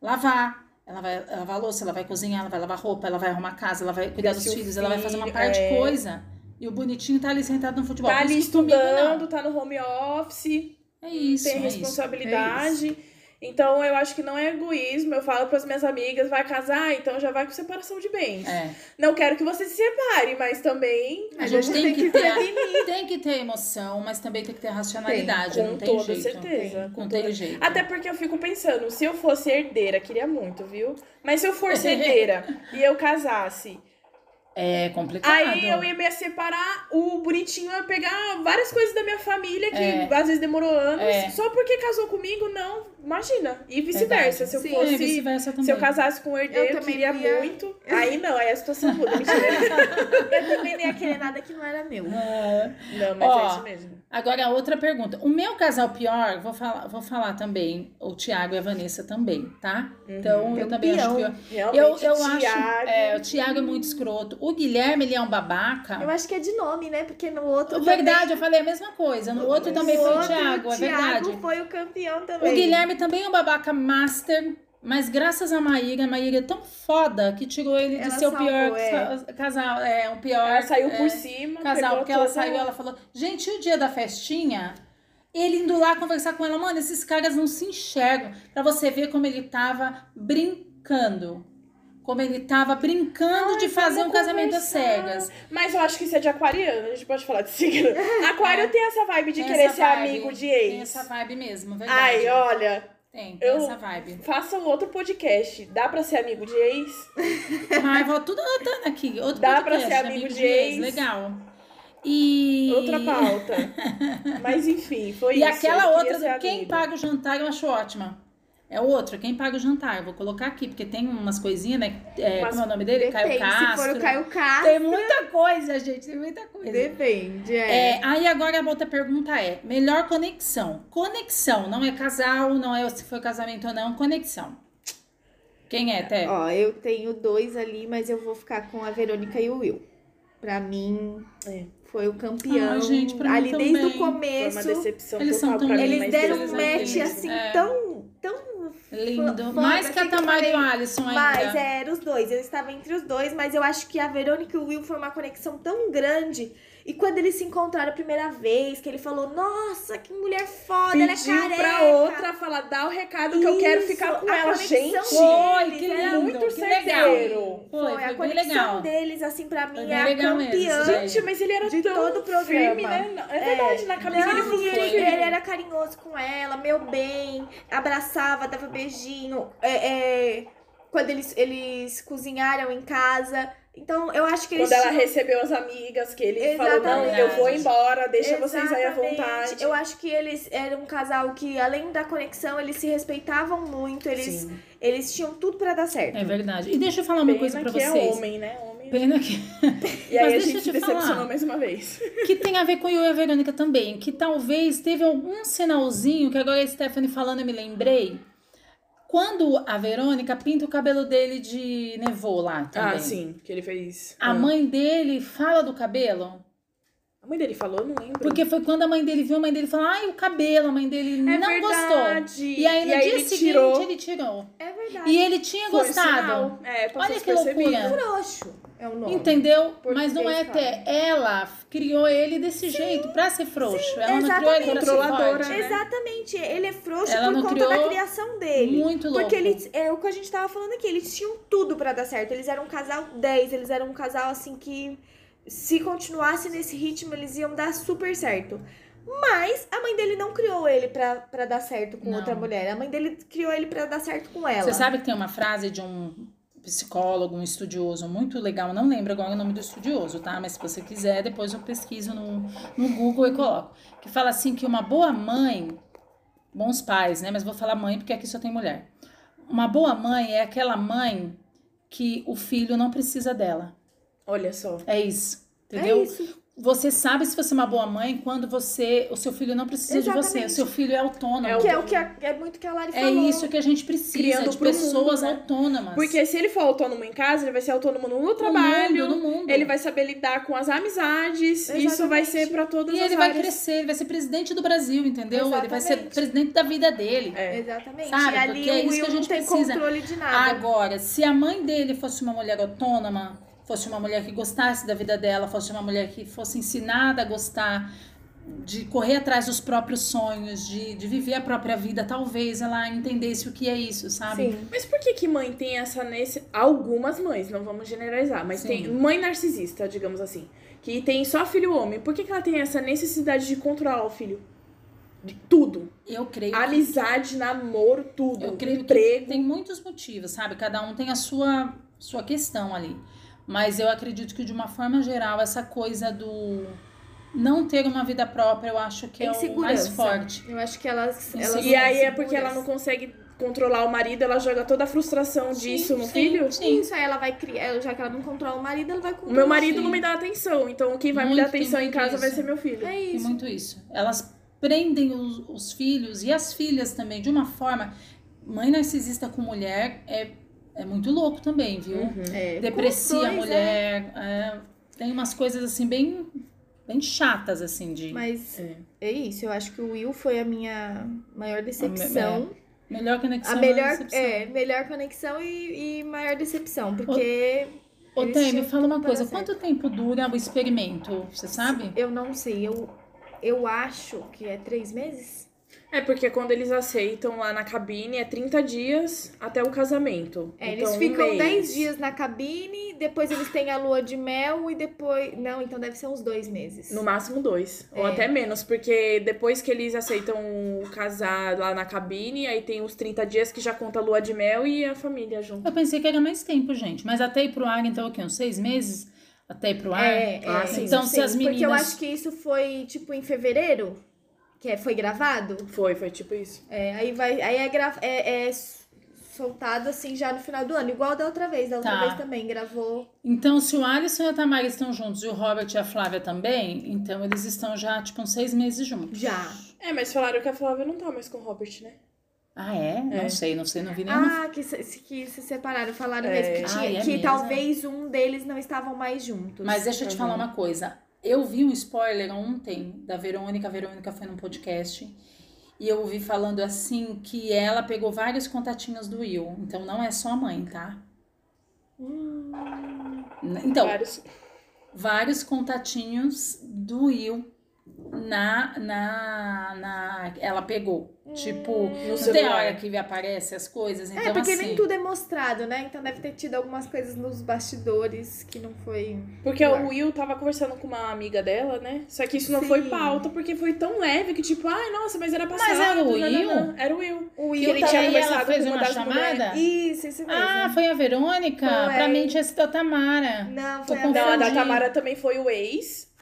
lavar. Ela vai lavar louça, ela vai cozinhar, ela vai lavar roupa, ela vai arrumar casa, ela vai cuidar dos filhos, ela vai fazer uma filho, parte é. de coisa. E o bonitinho tá ali sentado no futebol. Tá ali isso que comigo, estudando, tá no home office. É isso, tem é isso. responsabilidade. Então eu acho que não é egoísmo. Eu falo para as minhas amigas, vai casar, então já vai com separação de bens. É. Não quero que você se separe, mas também A gente tem ter que, que ter, a- tem que ter emoção, mas também tem que ter racionalidade. com não tem toda jeito. certeza. Com todo jeito. Até porque eu fico pensando, se eu fosse herdeira, queria muito, viu? Mas se eu fosse herdeira e eu casasse, É complicado. aí eu ia me separar, o bonitinho ia pegar várias coisas da minha família que É. às vezes demorou anos, É. só porque casou comigo, não. Imagina. E vice-versa. Se eu Sim, É, fosse. vice-versa também. Se eu casasse com um herdeiro, Eu eu também queria ia- muito. Aí não, aí a situação muda. Eu também nem ia querer nada que não era meu. É. Não, mas Ó, é isso mesmo. Agora, outra pergunta. O meu casal pior, vou falar, vou falar também, o Tiago e a Vanessa também, tá? Então, eu também acho Campeão. pior. Realmente, Eu, eu acho. Thiago, É, o Thiago é muito escroto. O Guilherme, ele é um babaca. Eu acho que é de nome, né? Porque no outro. É verdade, eu falei a mesma coisa. No outro também, também no foi o outro, Thiago, é Thiago verdade. foi o campeão também. O Guilherme também é um babaca master, mas graças a Maíra, a Maíra é tão foda que tirou ele de Ela ser o pior é. ca- casal, é, o pior Ela saiu é, por cima. casal, porque ela saiu, ela falou, gente, o dia da festinha? Ele indo lá conversar com ela, mano, esses caras não se enxergam. Pra você ver como ele tava brincando. Como ele tava brincando Ai, de fazer um casamento às cegas. Mas eu acho que isso é de aquariano, a gente pode falar de signo. Aquário tem essa vibe de Tem querer ser vibe, amigo de Tem ex. essa vibe mesmo, verdade. Ai, olha, Tem, tem eu- essa vibe. faça um outro podcast. Dá pra ser amigo de ex? Ai, vou tudo anotando aqui. Outro Dá pra podcast, ser amigo de ex. Legal. E. Outra pauta. Mas enfim, foi E isso. aquela eu queria outra, do quem amigo. paga o jantar, eu acho ótima. É outra, quem paga o jantar. Vou colocar aqui, porque tem umas coisinhas, né? É, Mas como é o nome dele? Caio Depende, Castro. se for o Caio Castro. Tem muita coisa, gente. Tem muita coisa. Depende, é. É, aí agora a outra pergunta é: melhor conexão. Conexão, não é casal, não é se foi casamento ou não, conexão. Quem é, Té? Ó, eu tenho dois ali, mas eu vou ficar com a Verônica e o Will. Pra mim, É. foi o campeão. Ai, gente, pra mim ali também. desde o Foi uma começo. decepção Eles total são tão pra mim, Eles mas deram eles um match assim É. tão, tão Lindo. Mais que a Tamara e o Alisson ainda. Mas é, era os dois, eu estava entre os dois, mas eu acho que a Verônica e o Will foi uma conexão tão grande. E quando eles se encontraram a primeira vez, que ele falou, nossa, que mulher foda, ela é Pediu careca. pra outra falar, dá o recado que eu quero Isso, ficar com ela. Gente, Foi, que lindo, muito que legal. Foi, Foi, foi a conexão legal. deles, assim, pra mim, é a legal mesmo, campeã. gente. Mas ele era De tão todo o programa. firme, né? É verdade, na cabine ele foi ele, ele era carinhoso com ela, meu bem, abraçava, dava beijinho. é, é, quando eles, eles cozinharam em casa. Então, eu acho que eles Quando ela tinham- recebeu as amigas, que ele falou, não, Exatamente. eu vou embora, deixa vocês aí à Exatamente. vontade. Eu acho que eles eram um casal que, além da conexão, eles se respeitavam muito, eles, Sim. eles tinham tudo pra dar certo. É verdade. E deixa eu falar uma Pena coisa pra que vocês. é homem, né? Homem. Pena que. E aí Mas a gente te decepcionou falar. mais uma vez. que tem a ver com eu e a Verônica também. Que talvez teve algum sinalzinho que agora a Stephanie falando eu me lembrei. Quando a Verônica pinta o cabelo dele de nevô lá também. Ah, sim, que ele fez. A Ah. mãe dele fala do cabelo. A mãe dele falou, não lembro. Porque foi quando a mãe dele viu, a mãe dele falou: ai, o cabelo, a mãe dele é não gostou. verdade. E aí no dia ele seguinte tirou. ele tirou. É verdade. E ele tinha Foi um gostado. sinal. É, Olha que loucura. Frouxo é o nome. Entendeu? Mas não é até. Ela criou ele desse jeito, pra ser frouxo. ela não criou ele Controladora, forte. né? Exatamente, ele é frouxo Ela por conta da criação dele. Muito louco. Porque eles, é o que a gente tava falando aqui, eles tinham tudo pra dar certo. Eles eram um casal 10, eles eram um casal assim que se continuasse nesse ritmo, eles iam dar super certo. Mas a mãe dele não criou ele pra, pra dar certo com Não. outra mulher. A mãe dele criou ele pra dar certo com ela. Você sabe que tem uma frase de um psicólogo, um estudioso muito legal, não lembro agora o nome do estudioso, tá? Mas se você quiser, depois eu pesquiso no, no Google e coloco. Que fala assim que uma boa mãe, bons pais, né? Mas vou falar mãe porque aqui só tem mulher. Uma boa mãe é aquela mãe que o filho não precisa dela. Olha só. É isso. Entendeu? É isso. Você sabe se você é uma boa mãe quando você, o seu filho não precisa de você, o Exatamente. seu filho é autônomo. É Que é o que a- é muito que a Lari É falou. isso que a gente precisa, Criando de pro mundo, pessoas né? autônomas. Porque se ele for autônomo em casa, ele vai ser autônomo no No trabalho. mundo, no mundo. Ele vai saber lidar com as amizades. Isso vai ser pra todas E as ele vai áreas. crescer, ele vai ser presidente do Brasil, entendeu? Ele vai ser Exatamente. presidente da vida dele. É. Exatamente. Sabe? E ali Porque é o isso que Will a gente não tem precisa. controle de nada. Agora, se a mãe dele fosse uma mulher autônoma, fosse uma mulher que gostasse da vida dela, fosse uma mulher que fosse ensinada a gostar de correr atrás dos próprios sonhos, de, de viver a própria vida, talvez ela entendesse o que é isso, sabe? Sim. Mas por que que mãe tem essa nesse algumas mães, não vamos generalizar, mas Sim. tem mãe narcisista, digamos assim, que tem só filho homem. Por que que ela tem essa necessidade de controlar o filho? De tudo. Eu creio que Amizade, namoro, tudo. Eu creio emprego. que tem muitos motivos, sabe? Cada um tem a sua, sua questão ali. Mas eu acredito que, de uma forma geral, essa coisa do não ter uma vida própria, eu acho que é o mais forte. Eu acho que elas. elas. E aí é porque ela não consegue controlar o marido, ela joga toda a frustração disso no sim, filho. Sim. Isso, aí ela vai criar. Já que ela não controla o marido, ela vai O controlar meu marido Sim. não me dá atenção, então quem vai me Muito, dar atenção tem em casa vai isso. ser meu filho. É Tem isso. muito isso. Elas prendem os, os filhos e as filhas também, de uma forma. Mãe narcisista com mulher é, é muito louco também, viu? É, Deprecia a dois, mulher. é, tem umas coisas assim bem, bem chatas, assim, de. Mas É. é isso, eu acho que o Will foi a minha maior decepção. Melhor conexão. A é melhor, decepção. é, melhor conexão e, e maior decepção, porque Ô, Eles Tem, me fala uma coisa. certo. Quanto tempo dura o experimento? Você sabe? eu não sei, eu, eu acho que é três meses. É porque quando eles aceitam lá na cabine é 30 dias até o casamento. É, então, eles um ficam mês. 10 dias na cabine, depois eles têm a lua de mel e depois. Não, então deve ser uns dois meses. No máximo dois. Ou É. até menos, porque depois que eles aceitam casar lá na cabine, aí tem os 30 dias que já conta a lua de mel e a família junto. Eu pensei que era mais tempo, gente. Mas até ir pro ar, então, o quê? Uns seis meses? Até ir pro ar? É, Ah, é, sim. Então, se as Porque eu meninas- acho que isso foi, tipo, em fevereiro, que é- foi gravado. Foi, foi tipo isso. É, aí vai, aí é, gra- é, é soltado assim já no final do ano, igual da outra vez. Da outra Tá. vez também gravou. Então, se o Alisson e a Tamara estão juntos e o Robert e a Flávia também, então eles estão já, tipo, uns seis meses juntos. Já. É, mas falaram que a Flávia não tá mais com o Robert, né? Ah, é? Não É. sei, não sei, não vi nenhuma. Ah, que se, que se separaram, falaram É. mesmo que, tinha, Ah, é que mesmo? talvez um deles não estavam mais juntos. Mas deixa eu te Uhum. falar uma coisa. Eu vi um spoiler ontem da Verônica. A Verônica foi num podcast. E eu ouvi falando assim que ela pegou vários contatinhos do Will. Então não é só a mãe, tá? Então, Vários. vários contatinhos do Will na, na, na ela pegou. Tipo, No não tem celular. hora que aparece as coisas. Então, é, porque assim, nem tudo é mostrado, né? Então deve ter tido algumas coisas nos bastidores que não foi. Porque o Will tava conversando com uma amiga dela, né? Só que isso não Sim. foi pauta, porque foi tão leve que, tipo, ai, nossa, mas era passado. Mas era o. Will? Era o Will. O Que Will ele tava- tinha conversado fez com uma uma chamada? Isso, isso mesmo. Ah, foi a Verônica? Foi. Pra mim tinha sido a Tamara. Não, Tô foi a confundindo. Não, a da. Tamara também foi o ex.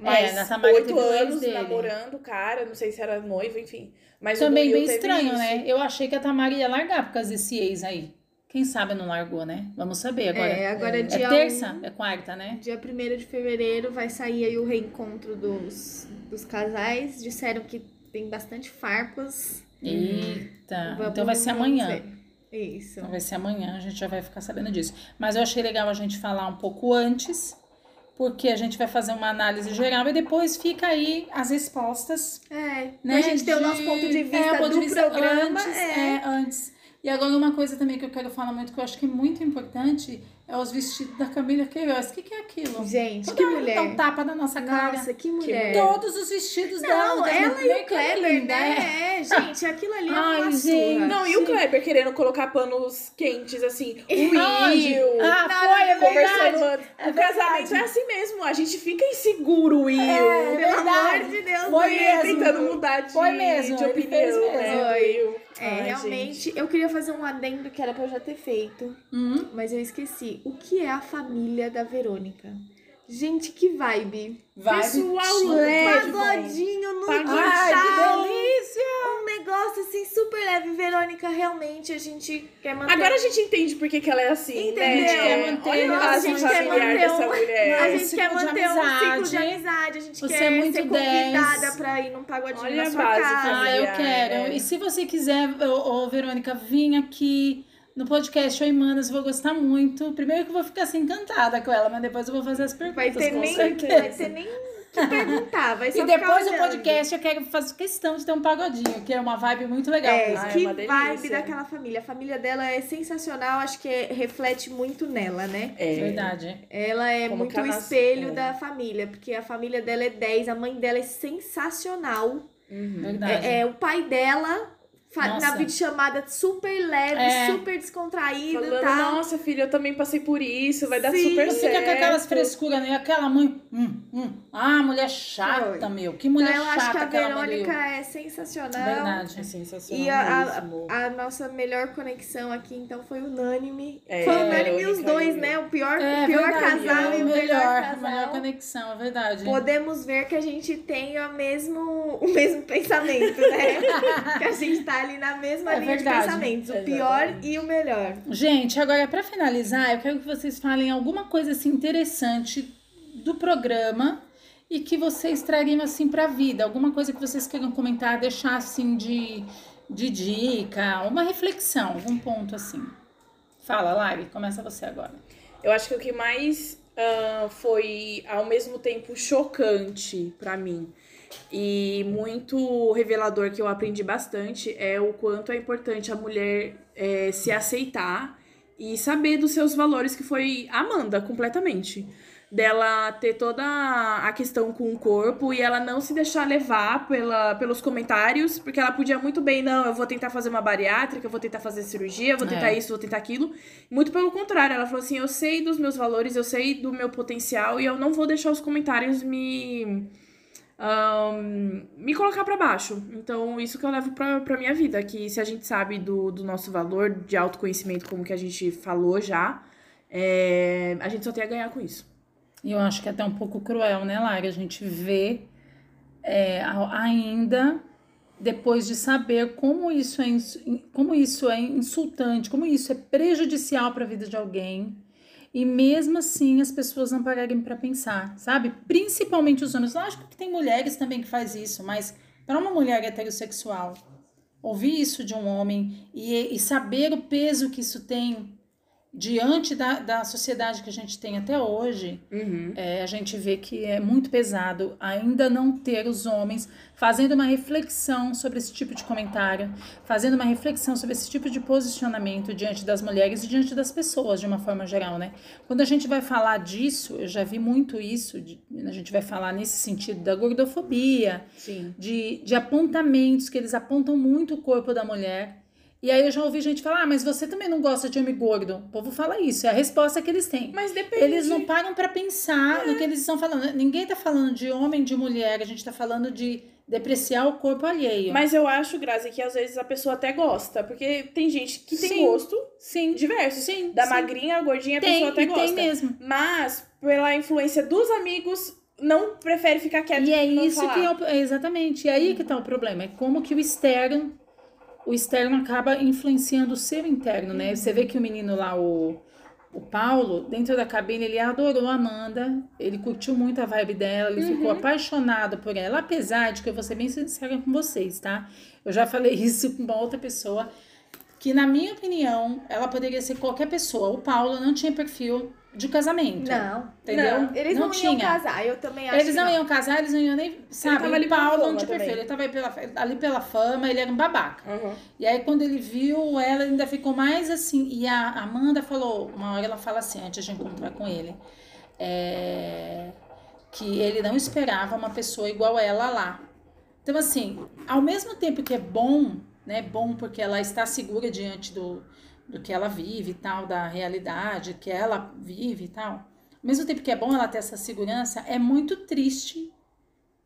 É, Mas Tamara oito anos dele. namorando o cara, não sei se era noivo, enfim. Mas Também bem estranho, isso. né? Eu achei que a Tamara ia largar por causa desse ex aí. Quem sabe não largou, né? Vamos saber agora. É, agora É dia terça? um- É quarta, né? Dia 1 de fevereiro vai sair aí o reencontro dos, dos casais. Disseram que tem bastante farpas. Eita. Vamos- então vai ser amanhã. Isso. Então vai ser amanhã, a gente já vai ficar sabendo disso. Mas eu achei legal a gente falar um pouco antes, porque a gente vai fazer uma análise geral e depois fica aí as respostas. É, Né? pra gente ter o nosso ponto de vista é, o ponto do de vista programa. Antes, é. é, antes. E agora uma coisa também que eu quero falar muito, que eu acho que é muito importante, é os vestidos da Camila Queiroz. O que, que é aquilo? Gente, Toda que mulher. dá um tapa na nossa cara. Nossa, que mulher. Todos os vestidos dela. Não, ela e o é Kleber, linda, é. né? É, gente, aquilo ali é Ai, uma gente. Não, e o Kleber querendo colocar panos quentes, assim. O? Will. Ah, Não, foi, é Conversando verdade. antes. É o casamento verdade. é assim mesmo. A gente fica inseguro, Will. É, Pelo verdade. amor de Deus, Foi mesmo. Tentando mudar de, Foi mesmo, de ele opinião. fez mesmo. né, Foi. Will? É, Ai, realmente, gente. eu queria fazer um adendo que era pra eu já ter feito, Hum. mas eu esqueci. O que é a família da Verônica? Gente, que vibe. Vai. Pessoal leve. Pagodinho no. Ai, que quintal. delícia! Um negócio assim super leve. Verônica, realmente a gente quer manter. Agora a gente entende por que, que ela é assim, Entendeu? né? A gente quer manter Olha a gente quer manter dessa um- mulher. a gente quer ciclo de manter um ciclo de amizade. A gente Você quer é muito ser 10. convidada pra ir num pagodinho Olha na a sua base casa. Ah, eu quero. é. E se você quiser, ô, ô, Verônica, vir aqui no podcast Oi Manas, vou gostar muito. Primeiro que eu vou ficar assim encantada com ela, mas depois eu vou fazer as perguntas. Vai ter com nem, certeza. vai ter nem que perguntar. Vai só E depois do podcast eu quero fazer questão de ter um pagodinho, que é uma vibe muito legal. É, Ah, é que uma delícia. vibe daquela família. A família dela é sensacional, acho que é- reflete muito nela, né? É. Verdade. Ela é Como muito o espelho é. da família, porque a família dela é 10, a mãe dela é sensacional. Uhum. Verdade. É, é, o pai dela, Nossa. na videochamada, super leve, É. super descontraído e Falando, tal. nossa, filha, eu também passei por isso, vai dar Sim. super Não certo. fica com aquelas frescuras, né? Aquela mãe. Hum, hum. Ah, mulher chata, Foi. meu. Que mulher Então, eu acho chata que a aquela mãe do Verônica é sensacional. Verdade. É sensacional E a, a, a nossa melhor conexão aqui, então, foi unânime. É, foi unânime os dois, né? O pior, É, o pior verdade, casal é e o melhor, melhor, casal. melhor conexão, é verdade. Podemos ver que a gente tem o mesmo, o mesmo pensamento, né? que a gente tá ali na mesma É linha verdade. de pensamentos. O pior e o melhor. Gente, agora pra finalizar, eu quero que vocês falem alguma coisa assim interessante do programa e que vocês trariam assim pra vida, alguma coisa que vocês queiram comentar, deixar assim de, de dica, uma reflexão, algum ponto assim. Fala, Lari, começa você agora. Eu acho que o que mais ah, foi ao mesmo tempo chocante pra mim e muito revelador que eu aprendi bastante é o quanto é importante a mulher eh, se aceitar e saber dos seus valores, que foi a Amanda completamente. Dela ter toda a questão com o corpo e ela não se deixar levar pela, pelos comentários, porque ela podia muito bem, não, eu vou tentar fazer uma bariátrica, eu vou tentar fazer cirurgia, eu vou tentar É. isso, vou tentar aquilo. Muito pelo contrário, ela falou assim: eu sei dos meus valores, eu sei do meu potencial e eu não vou deixar os comentários me. Ahn, me colocar pra baixo. Então, isso que eu levo pra, pra minha vida. Que se a gente sabe do, do nosso valor de autoconhecimento, como que a gente falou já, é, a gente só tem a ganhar com isso. E eu acho que é até um pouco cruel, né, Lari? A gente vê é, ainda depois de saber como isso, é, como isso é insultante, como isso é prejudicial para a vida de alguém. E mesmo assim as pessoas não pararem para pensar, sabe? Principalmente os homens. Lógico que tem mulheres também que faz isso, mas para uma mulher heterossexual, ouvir isso de um homem e, e saber o peso que isso tem diante da, da sociedade que a gente tem até hoje, Uhum. é, a gente vê que é muito pesado ainda não ter os homens fazendo uma reflexão sobre esse tipo de comentário, fazendo uma reflexão sobre esse tipo de posicionamento diante das mulheres e diante das pessoas de uma forma geral, né? Quando a gente vai falar disso, eu já vi muito isso, de- a gente vai falar nesse sentido da gordofobia, Sim. de, de apontamentos, que eles apontam muito o corpo da mulher. E aí eu já ouvi gente falar, ah, mas você também não gosta de homem gordo. O povo fala isso, é a resposta que eles têm. Mas depende. Eles não param pra pensar no que eles estão falando. Ninguém tá falando de homem, de mulher, a gente tá falando de depreciar o corpo alheio. Mas eu acho, Grazi, que às vezes a pessoa até gosta. Porque tem gente que tem Sim. gosto sim, diverso. sim. Da sim. magrinha à gordinha, a tem, pessoa até gosta. tem mesmo. Mas, pela influência dos amigos, não prefere ficar quieto E é isso falar. que é, o- é exatamente. E aí que tá o problema. É como que o externo, o externo acaba influenciando o seu interno, né? Você vê que o menino lá, o, o Paulo, dentro da cabine, ele adorou a Amanda, ele curtiu muito a vibe dela, ele ficou apaixonado por ela, apesar de que eu vou ser bem sincera com vocês, tá? Eu já falei isso com uma outra pessoa, que na minha opinião, ela poderia ser qualquer pessoa. O Paulo não tinha perfil de casamento. Não. Entendeu? Não, eles não, tinha. iam casar, eu também acho Eles que não iam casar, eles não iam nem. Sabe, tava ali pela não fama também. perfil, ele tava pela, ali pela fama, ele era um babaca. Uhum. E aí, quando ele viu ela, ele ainda ficou mais assim. E a Amanda falou, uma hora ela fala assim, antes de encontrar com ele, é, que ele não esperava uma pessoa igual ela lá. Então, assim, ao mesmo tempo que é bom, né? Bom porque ela está segura diante do, do que ela vive e tal, da realidade que ela vive e tal. Ao mesmo tempo que é bom ela ter essa segurança, é muito triste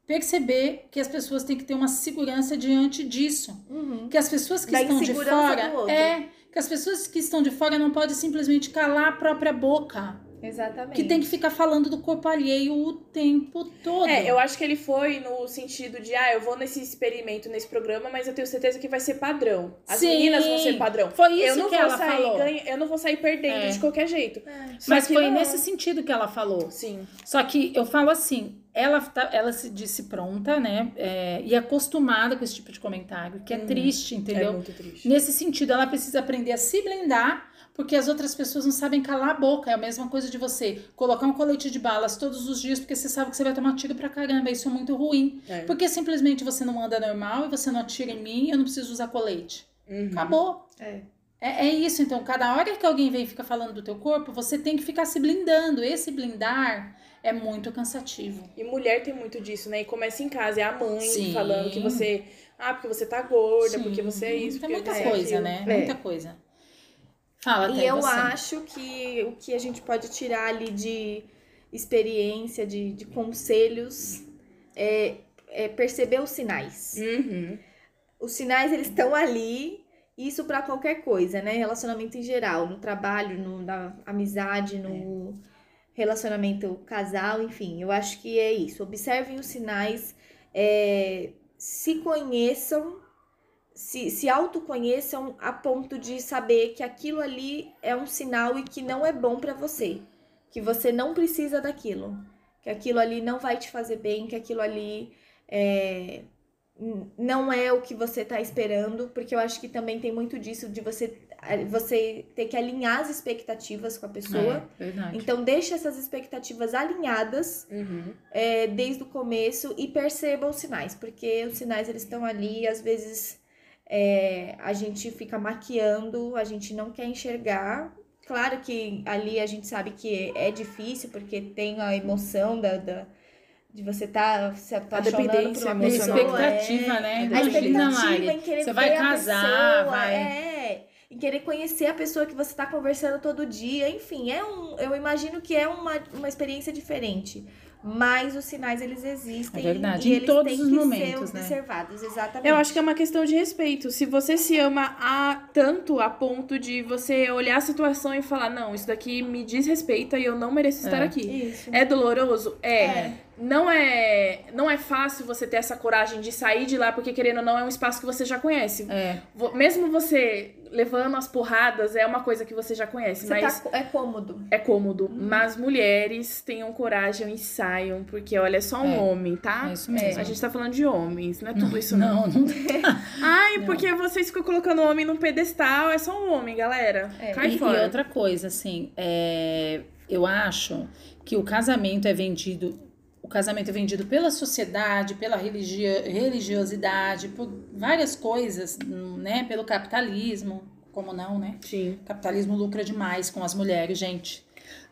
perceber que as pessoas têm que ter uma segurança diante disso. Uhum. Que as pessoas que Da estão de fora. É, que as pessoas que estão de fora não podem simplesmente calar a própria boca. Exatamente. Que tem que ficar falando do corpo alheio o tempo todo. É, eu acho que ele foi no sentido de, ah, eu vou nesse experimento, nesse programa, mas eu tenho certeza que vai ser padrão. As Sim. meninas vão ser padrão. Foi isso eu não que vou ela sair falou. ganha- eu não vou sair perdendo É. de qualquer jeito. É. Mas foi não. nesse sentido que ela falou. Sim. Só que eu falo assim, ela, tá- ela se disse pronta, né? é, e acostumada com esse tipo de comentário, que é Uhum. triste, É entendeu? muito triste. Nesse sentido, ela precisa aprender a se blindar, porque as outras pessoas não sabem calar a boca. É a mesma coisa de você colocar um colete de balas todos os dias, porque você sabe que você vai tomar tiro pra caramba. Isso é muito ruim. É. Porque simplesmente você não anda normal e você não atira em mim e eu não preciso usar colete. Uhum. Acabou. É. É, é isso, então, cada hora que alguém vem e fica falando do teu corpo, você tem que ficar se blindando. Esse blindar é muito cansativo. E mulher tem muito disso, né? E começa em casa, é a mãe Sim. falando que você. Ah, porque você tá gorda, Sim, porque você é isso. Tem porque muita você é coisa, né? É. Muita coisa. Fala, E eu você. acho que o que a gente pode tirar ali de experiência, de, de conselhos, é, é perceber os sinais. Uhum. Os sinais, eles estão ali, isso pra qualquer coisa, né? Relacionamento em geral, no trabalho, no, na amizade, no relacionamento casal, enfim. Eu acho que é isso. Observem os sinais, é, se conheçam, se, se autoconheçam a ponto de saber que aquilo ali é um sinal e que não é bom pra você. Que você não precisa daquilo. Que aquilo ali não vai te fazer bem, que aquilo ali é, não é o que você tá esperando, porque eu acho que também tem muito disso de você, você ter que alinhar as expectativas com a pessoa. É. Então, deixe essas expectativas alinhadas Uhum. é, desde o começo e perceba os sinais, porque os sinais eles estão ali e às vezes é, a gente fica maquiando, a gente não quer enxergar. Claro que ali a gente sabe que é difícil, porque tem a emoção da, da- de você estar se apaixonando por dependência uma A emocional. pessoa. expectativa, é, né? A Imagina, expectativa Mari, em querer Você vai a casar, pessoa, vai. É, em querer conhecer a pessoa que você tá conversando todo dia. Enfim, é um, eu imagino que é uma, uma experiência diferente. Mas os sinais, eles existem. É verdade, e em eles todos têm os que momentos, ser né? observados, exatamente. Eu acho que é uma questão de respeito. Se você se ama a tanto a ponto de você olhar a situação e falar, não, isso daqui me desrespeita e eu não mereço estar É. aqui. Isso. É doloroso? É. É. não é não é fácil você ter essa coragem de sair de lá, porque querendo ou não é um espaço que você já conhece. É. Mesmo você levando as porradas, é uma coisa que você já conhece, Você mas tá, é cômodo. é cômodo. Mas mulheres tenham coragem e saiam, porque olha, é só um É. homem, tá? É isso mesmo. A gente tá falando de homens, não é tudo isso não. Não, não Ai, Não. porque vocês ficam colocando o homem num pedestal, é só um homem, galera. É. Cai e, fora. e outra coisa, assim, é, eu acho que o casamento é vendido. Casamento é vendido pela sociedade, pela religiosidade, por várias coisas, né? Pelo capitalismo, como não, né? Sim. O capitalismo lucra demais com as mulheres, gente.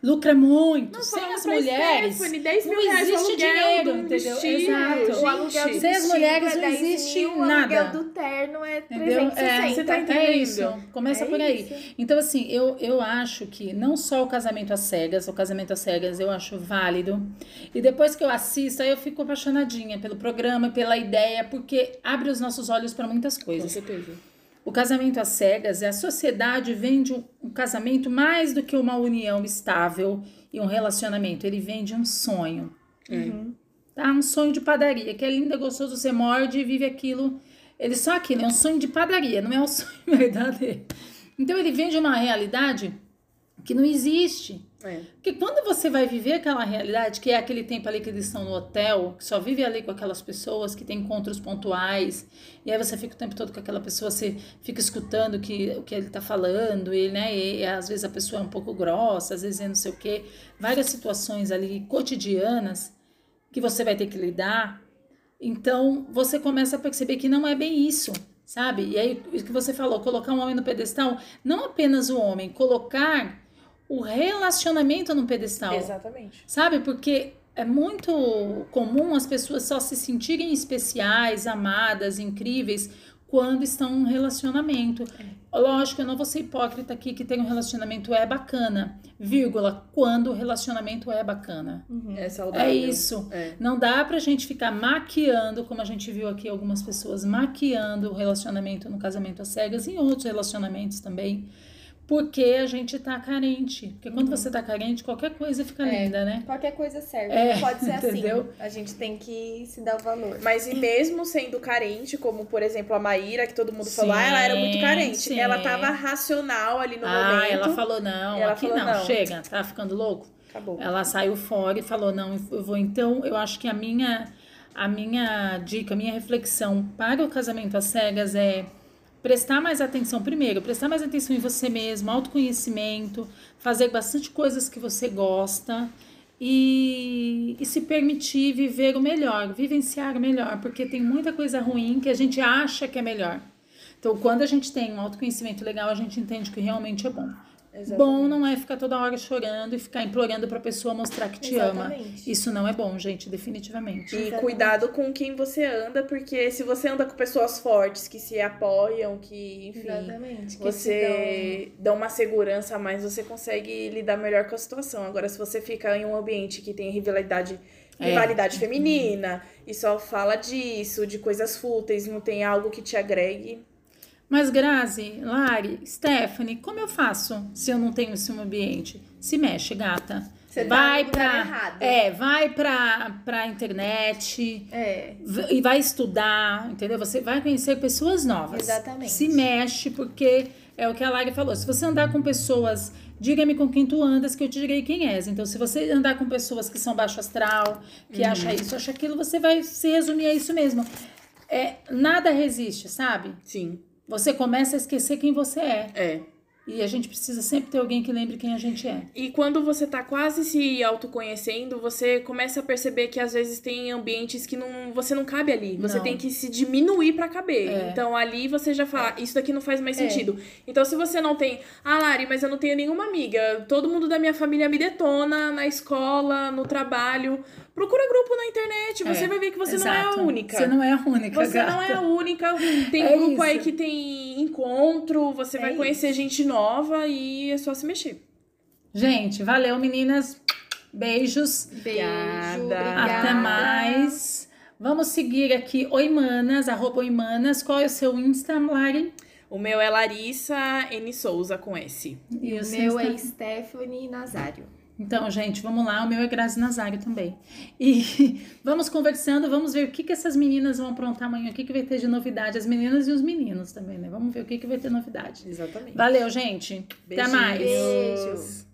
Lucra muito. Sem Fala as mulheres. Stephanie, 10 mil não o existe dinheiro, de entendeu? vestido. Exato. O aluguel do Gente, Sem as mulheres é não 10 existe mil, O nada. aluguel do terno é Entendeu? 360. É, você tá É entendendo? isso. Começa É por aí. isso. Então, assim, eu, eu acho que não só o casamento às cegas, o casamento às cegas eu acho válido. E depois que eu assisto, aí eu fico apaixonadinha pelo programa, pela ideia, porque abre os nossos olhos para muitas Com coisas. certeza. O casamento às cegas é a sociedade vende um, um casamento mais do que uma união estável e um relacionamento. Ele vende um sonho. Uhum. Tá? Um sonho de padaria, que é lindo, é gostoso, você morde e vive aquilo. Ele só aquilo, é um sonho de padaria, não é um sonho verdadeiro. Então ele vende uma realidade que não existe. É. Porque quando você vai viver aquela realidade, que é aquele tempo ali que eles estão no hotel, que só vive ali com aquelas pessoas, que tem encontros pontuais, e aí você fica o tempo todo com aquela pessoa, você fica escutando o que, o que ele tá falando, e, né, e, às vezes a pessoa é um pouco grossa, às vezes é não sei o quê, várias situações ali cotidianas que você vai ter que lidar. Então você começa a perceber que não é bem isso, sabe? E aí o que você falou, colocar um homem no pedestal, não apenas o homem, colocar o relacionamento no pedestal. Exatamente. Sabe? Porque é muito comum as pessoas só se sentirem especiais, amadas, incríveis quando estão em um relacionamento. Lógico, eu não vou ser hipócrita aqui que tem um relacionamento é bacana, vírgula, quando o relacionamento é bacana. Uhum. É saudável. É isso. É. Não dá pra gente ficar maquiando, como a gente viu aqui algumas pessoas maquiando o relacionamento no casamento às cegas e em outros relacionamentos também. Porque a gente tá carente. Porque quando você tá carente, qualquer coisa fica É. linda, né? Qualquer coisa serve. É, Não pode ser entendeu? assim. A gente tem que se dar o valor. Mas e mesmo sendo carente, como por exemplo a Maíra, que todo mundo falou, Sim, ah, ela era muito carente. sim. Ela tava racional ali no ah, momento. ela falou não, Ela aqui falou não, não. chega, tá ficando louco. Acabou. Ela saiu fora e falou: não, eu vou. Então, eu acho que a minha, a minha dica, a minha reflexão para o casamento às cegas é prestar mais atenção. Primeiro, prestar mais atenção em você mesmo, autoconhecimento, fazer bastante coisas que você gosta. E, e se permitir viver o melhor, vivenciar o melhor, porque tem muita coisa ruim que a gente acha que é melhor. Então, quando a gente tem um autoconhecimento legal, a gente entende que realmente é bom. Exatamente. Bom não é ficar toda hora chorando e ficar implorando pra pessoa mostrar que te ama. Exatamente. Isso não é bom, gente, definitivamente. E Exatamente. cuidado com quem você anda, porque se você anda com pessoas fortes que se apoiam, que, enfim, Exatamente. que você dá uma segurança a mais, você consegue lidar melhor com a situação. Agora, se você fica em um ambiente que tem rivalidade, É. rivalidade feminina e só fala disso, de coisas fúteis, não tem algo que te agregue. Mas Grazi, Lari, Stephanie, como eu faço se eu não tenho esse ambiente? Se mexe, gata. Você tá vai pra, errado. é, vai pra, pra internet É. e vai estudar, entendeu? Você vai conhecer pessoas novas. Exatamente. Se mexe, porque é o que a Lari falou. Se você andar com pessoas, diga-me com quem tu andas, que eu te direi quem és. Então, se você andar com pessoas que são baixo astral, que Uhum. acha isso, acha aquilo, você vai se resumir a isso mesmo. É, nada resiste, sabe? Sim. Você começa a esquecer quem você é. É. E a gente precisa sempre ter alguém que lembre quem a gente é. E quando você tá quase se autoconhecendo, você começa a perceber que às vezes tem ambientes que não, você não cabe ali. Você Não. tem que se diminuir pra caber. É. Então ali você já fala, isso daqui não faz mais É. sentido. Então se você não tem, ah, Lari, mas eu não tenho nenhuma amiga, todo mundo da minha família me detona na escola, no trabalho. Procura grupo na internet, você É, vai ver que você não é Exato. a única. Você não é a única, Você não é a gata. única. Tem É grupo aí isso. que tem encontro, você É vai conhecer gente nova e é só se mexer. Gente, valeu, meninas. Beijos. Beijo. Obrigada. Até mais. Vamos seguir aqui, Oi Manas, arroba Oi Manas. Qual é o seu Insta, Lari? O meu é Larissa N. Souza com S. E O seu meu é Insta? Stephanie Nazário. Então, gente, vamos lá. O meu é Grazi Nazário também. E vamos conversando, vamos ver o que, que essas meninas vão aprontar amanhã, o que, que vai ter de novidade. As meninas e os meninos também, né? Vamos ver o que, que vai ter novidade. Exatamente. Valeu, gente. Até mais. Beijinhos.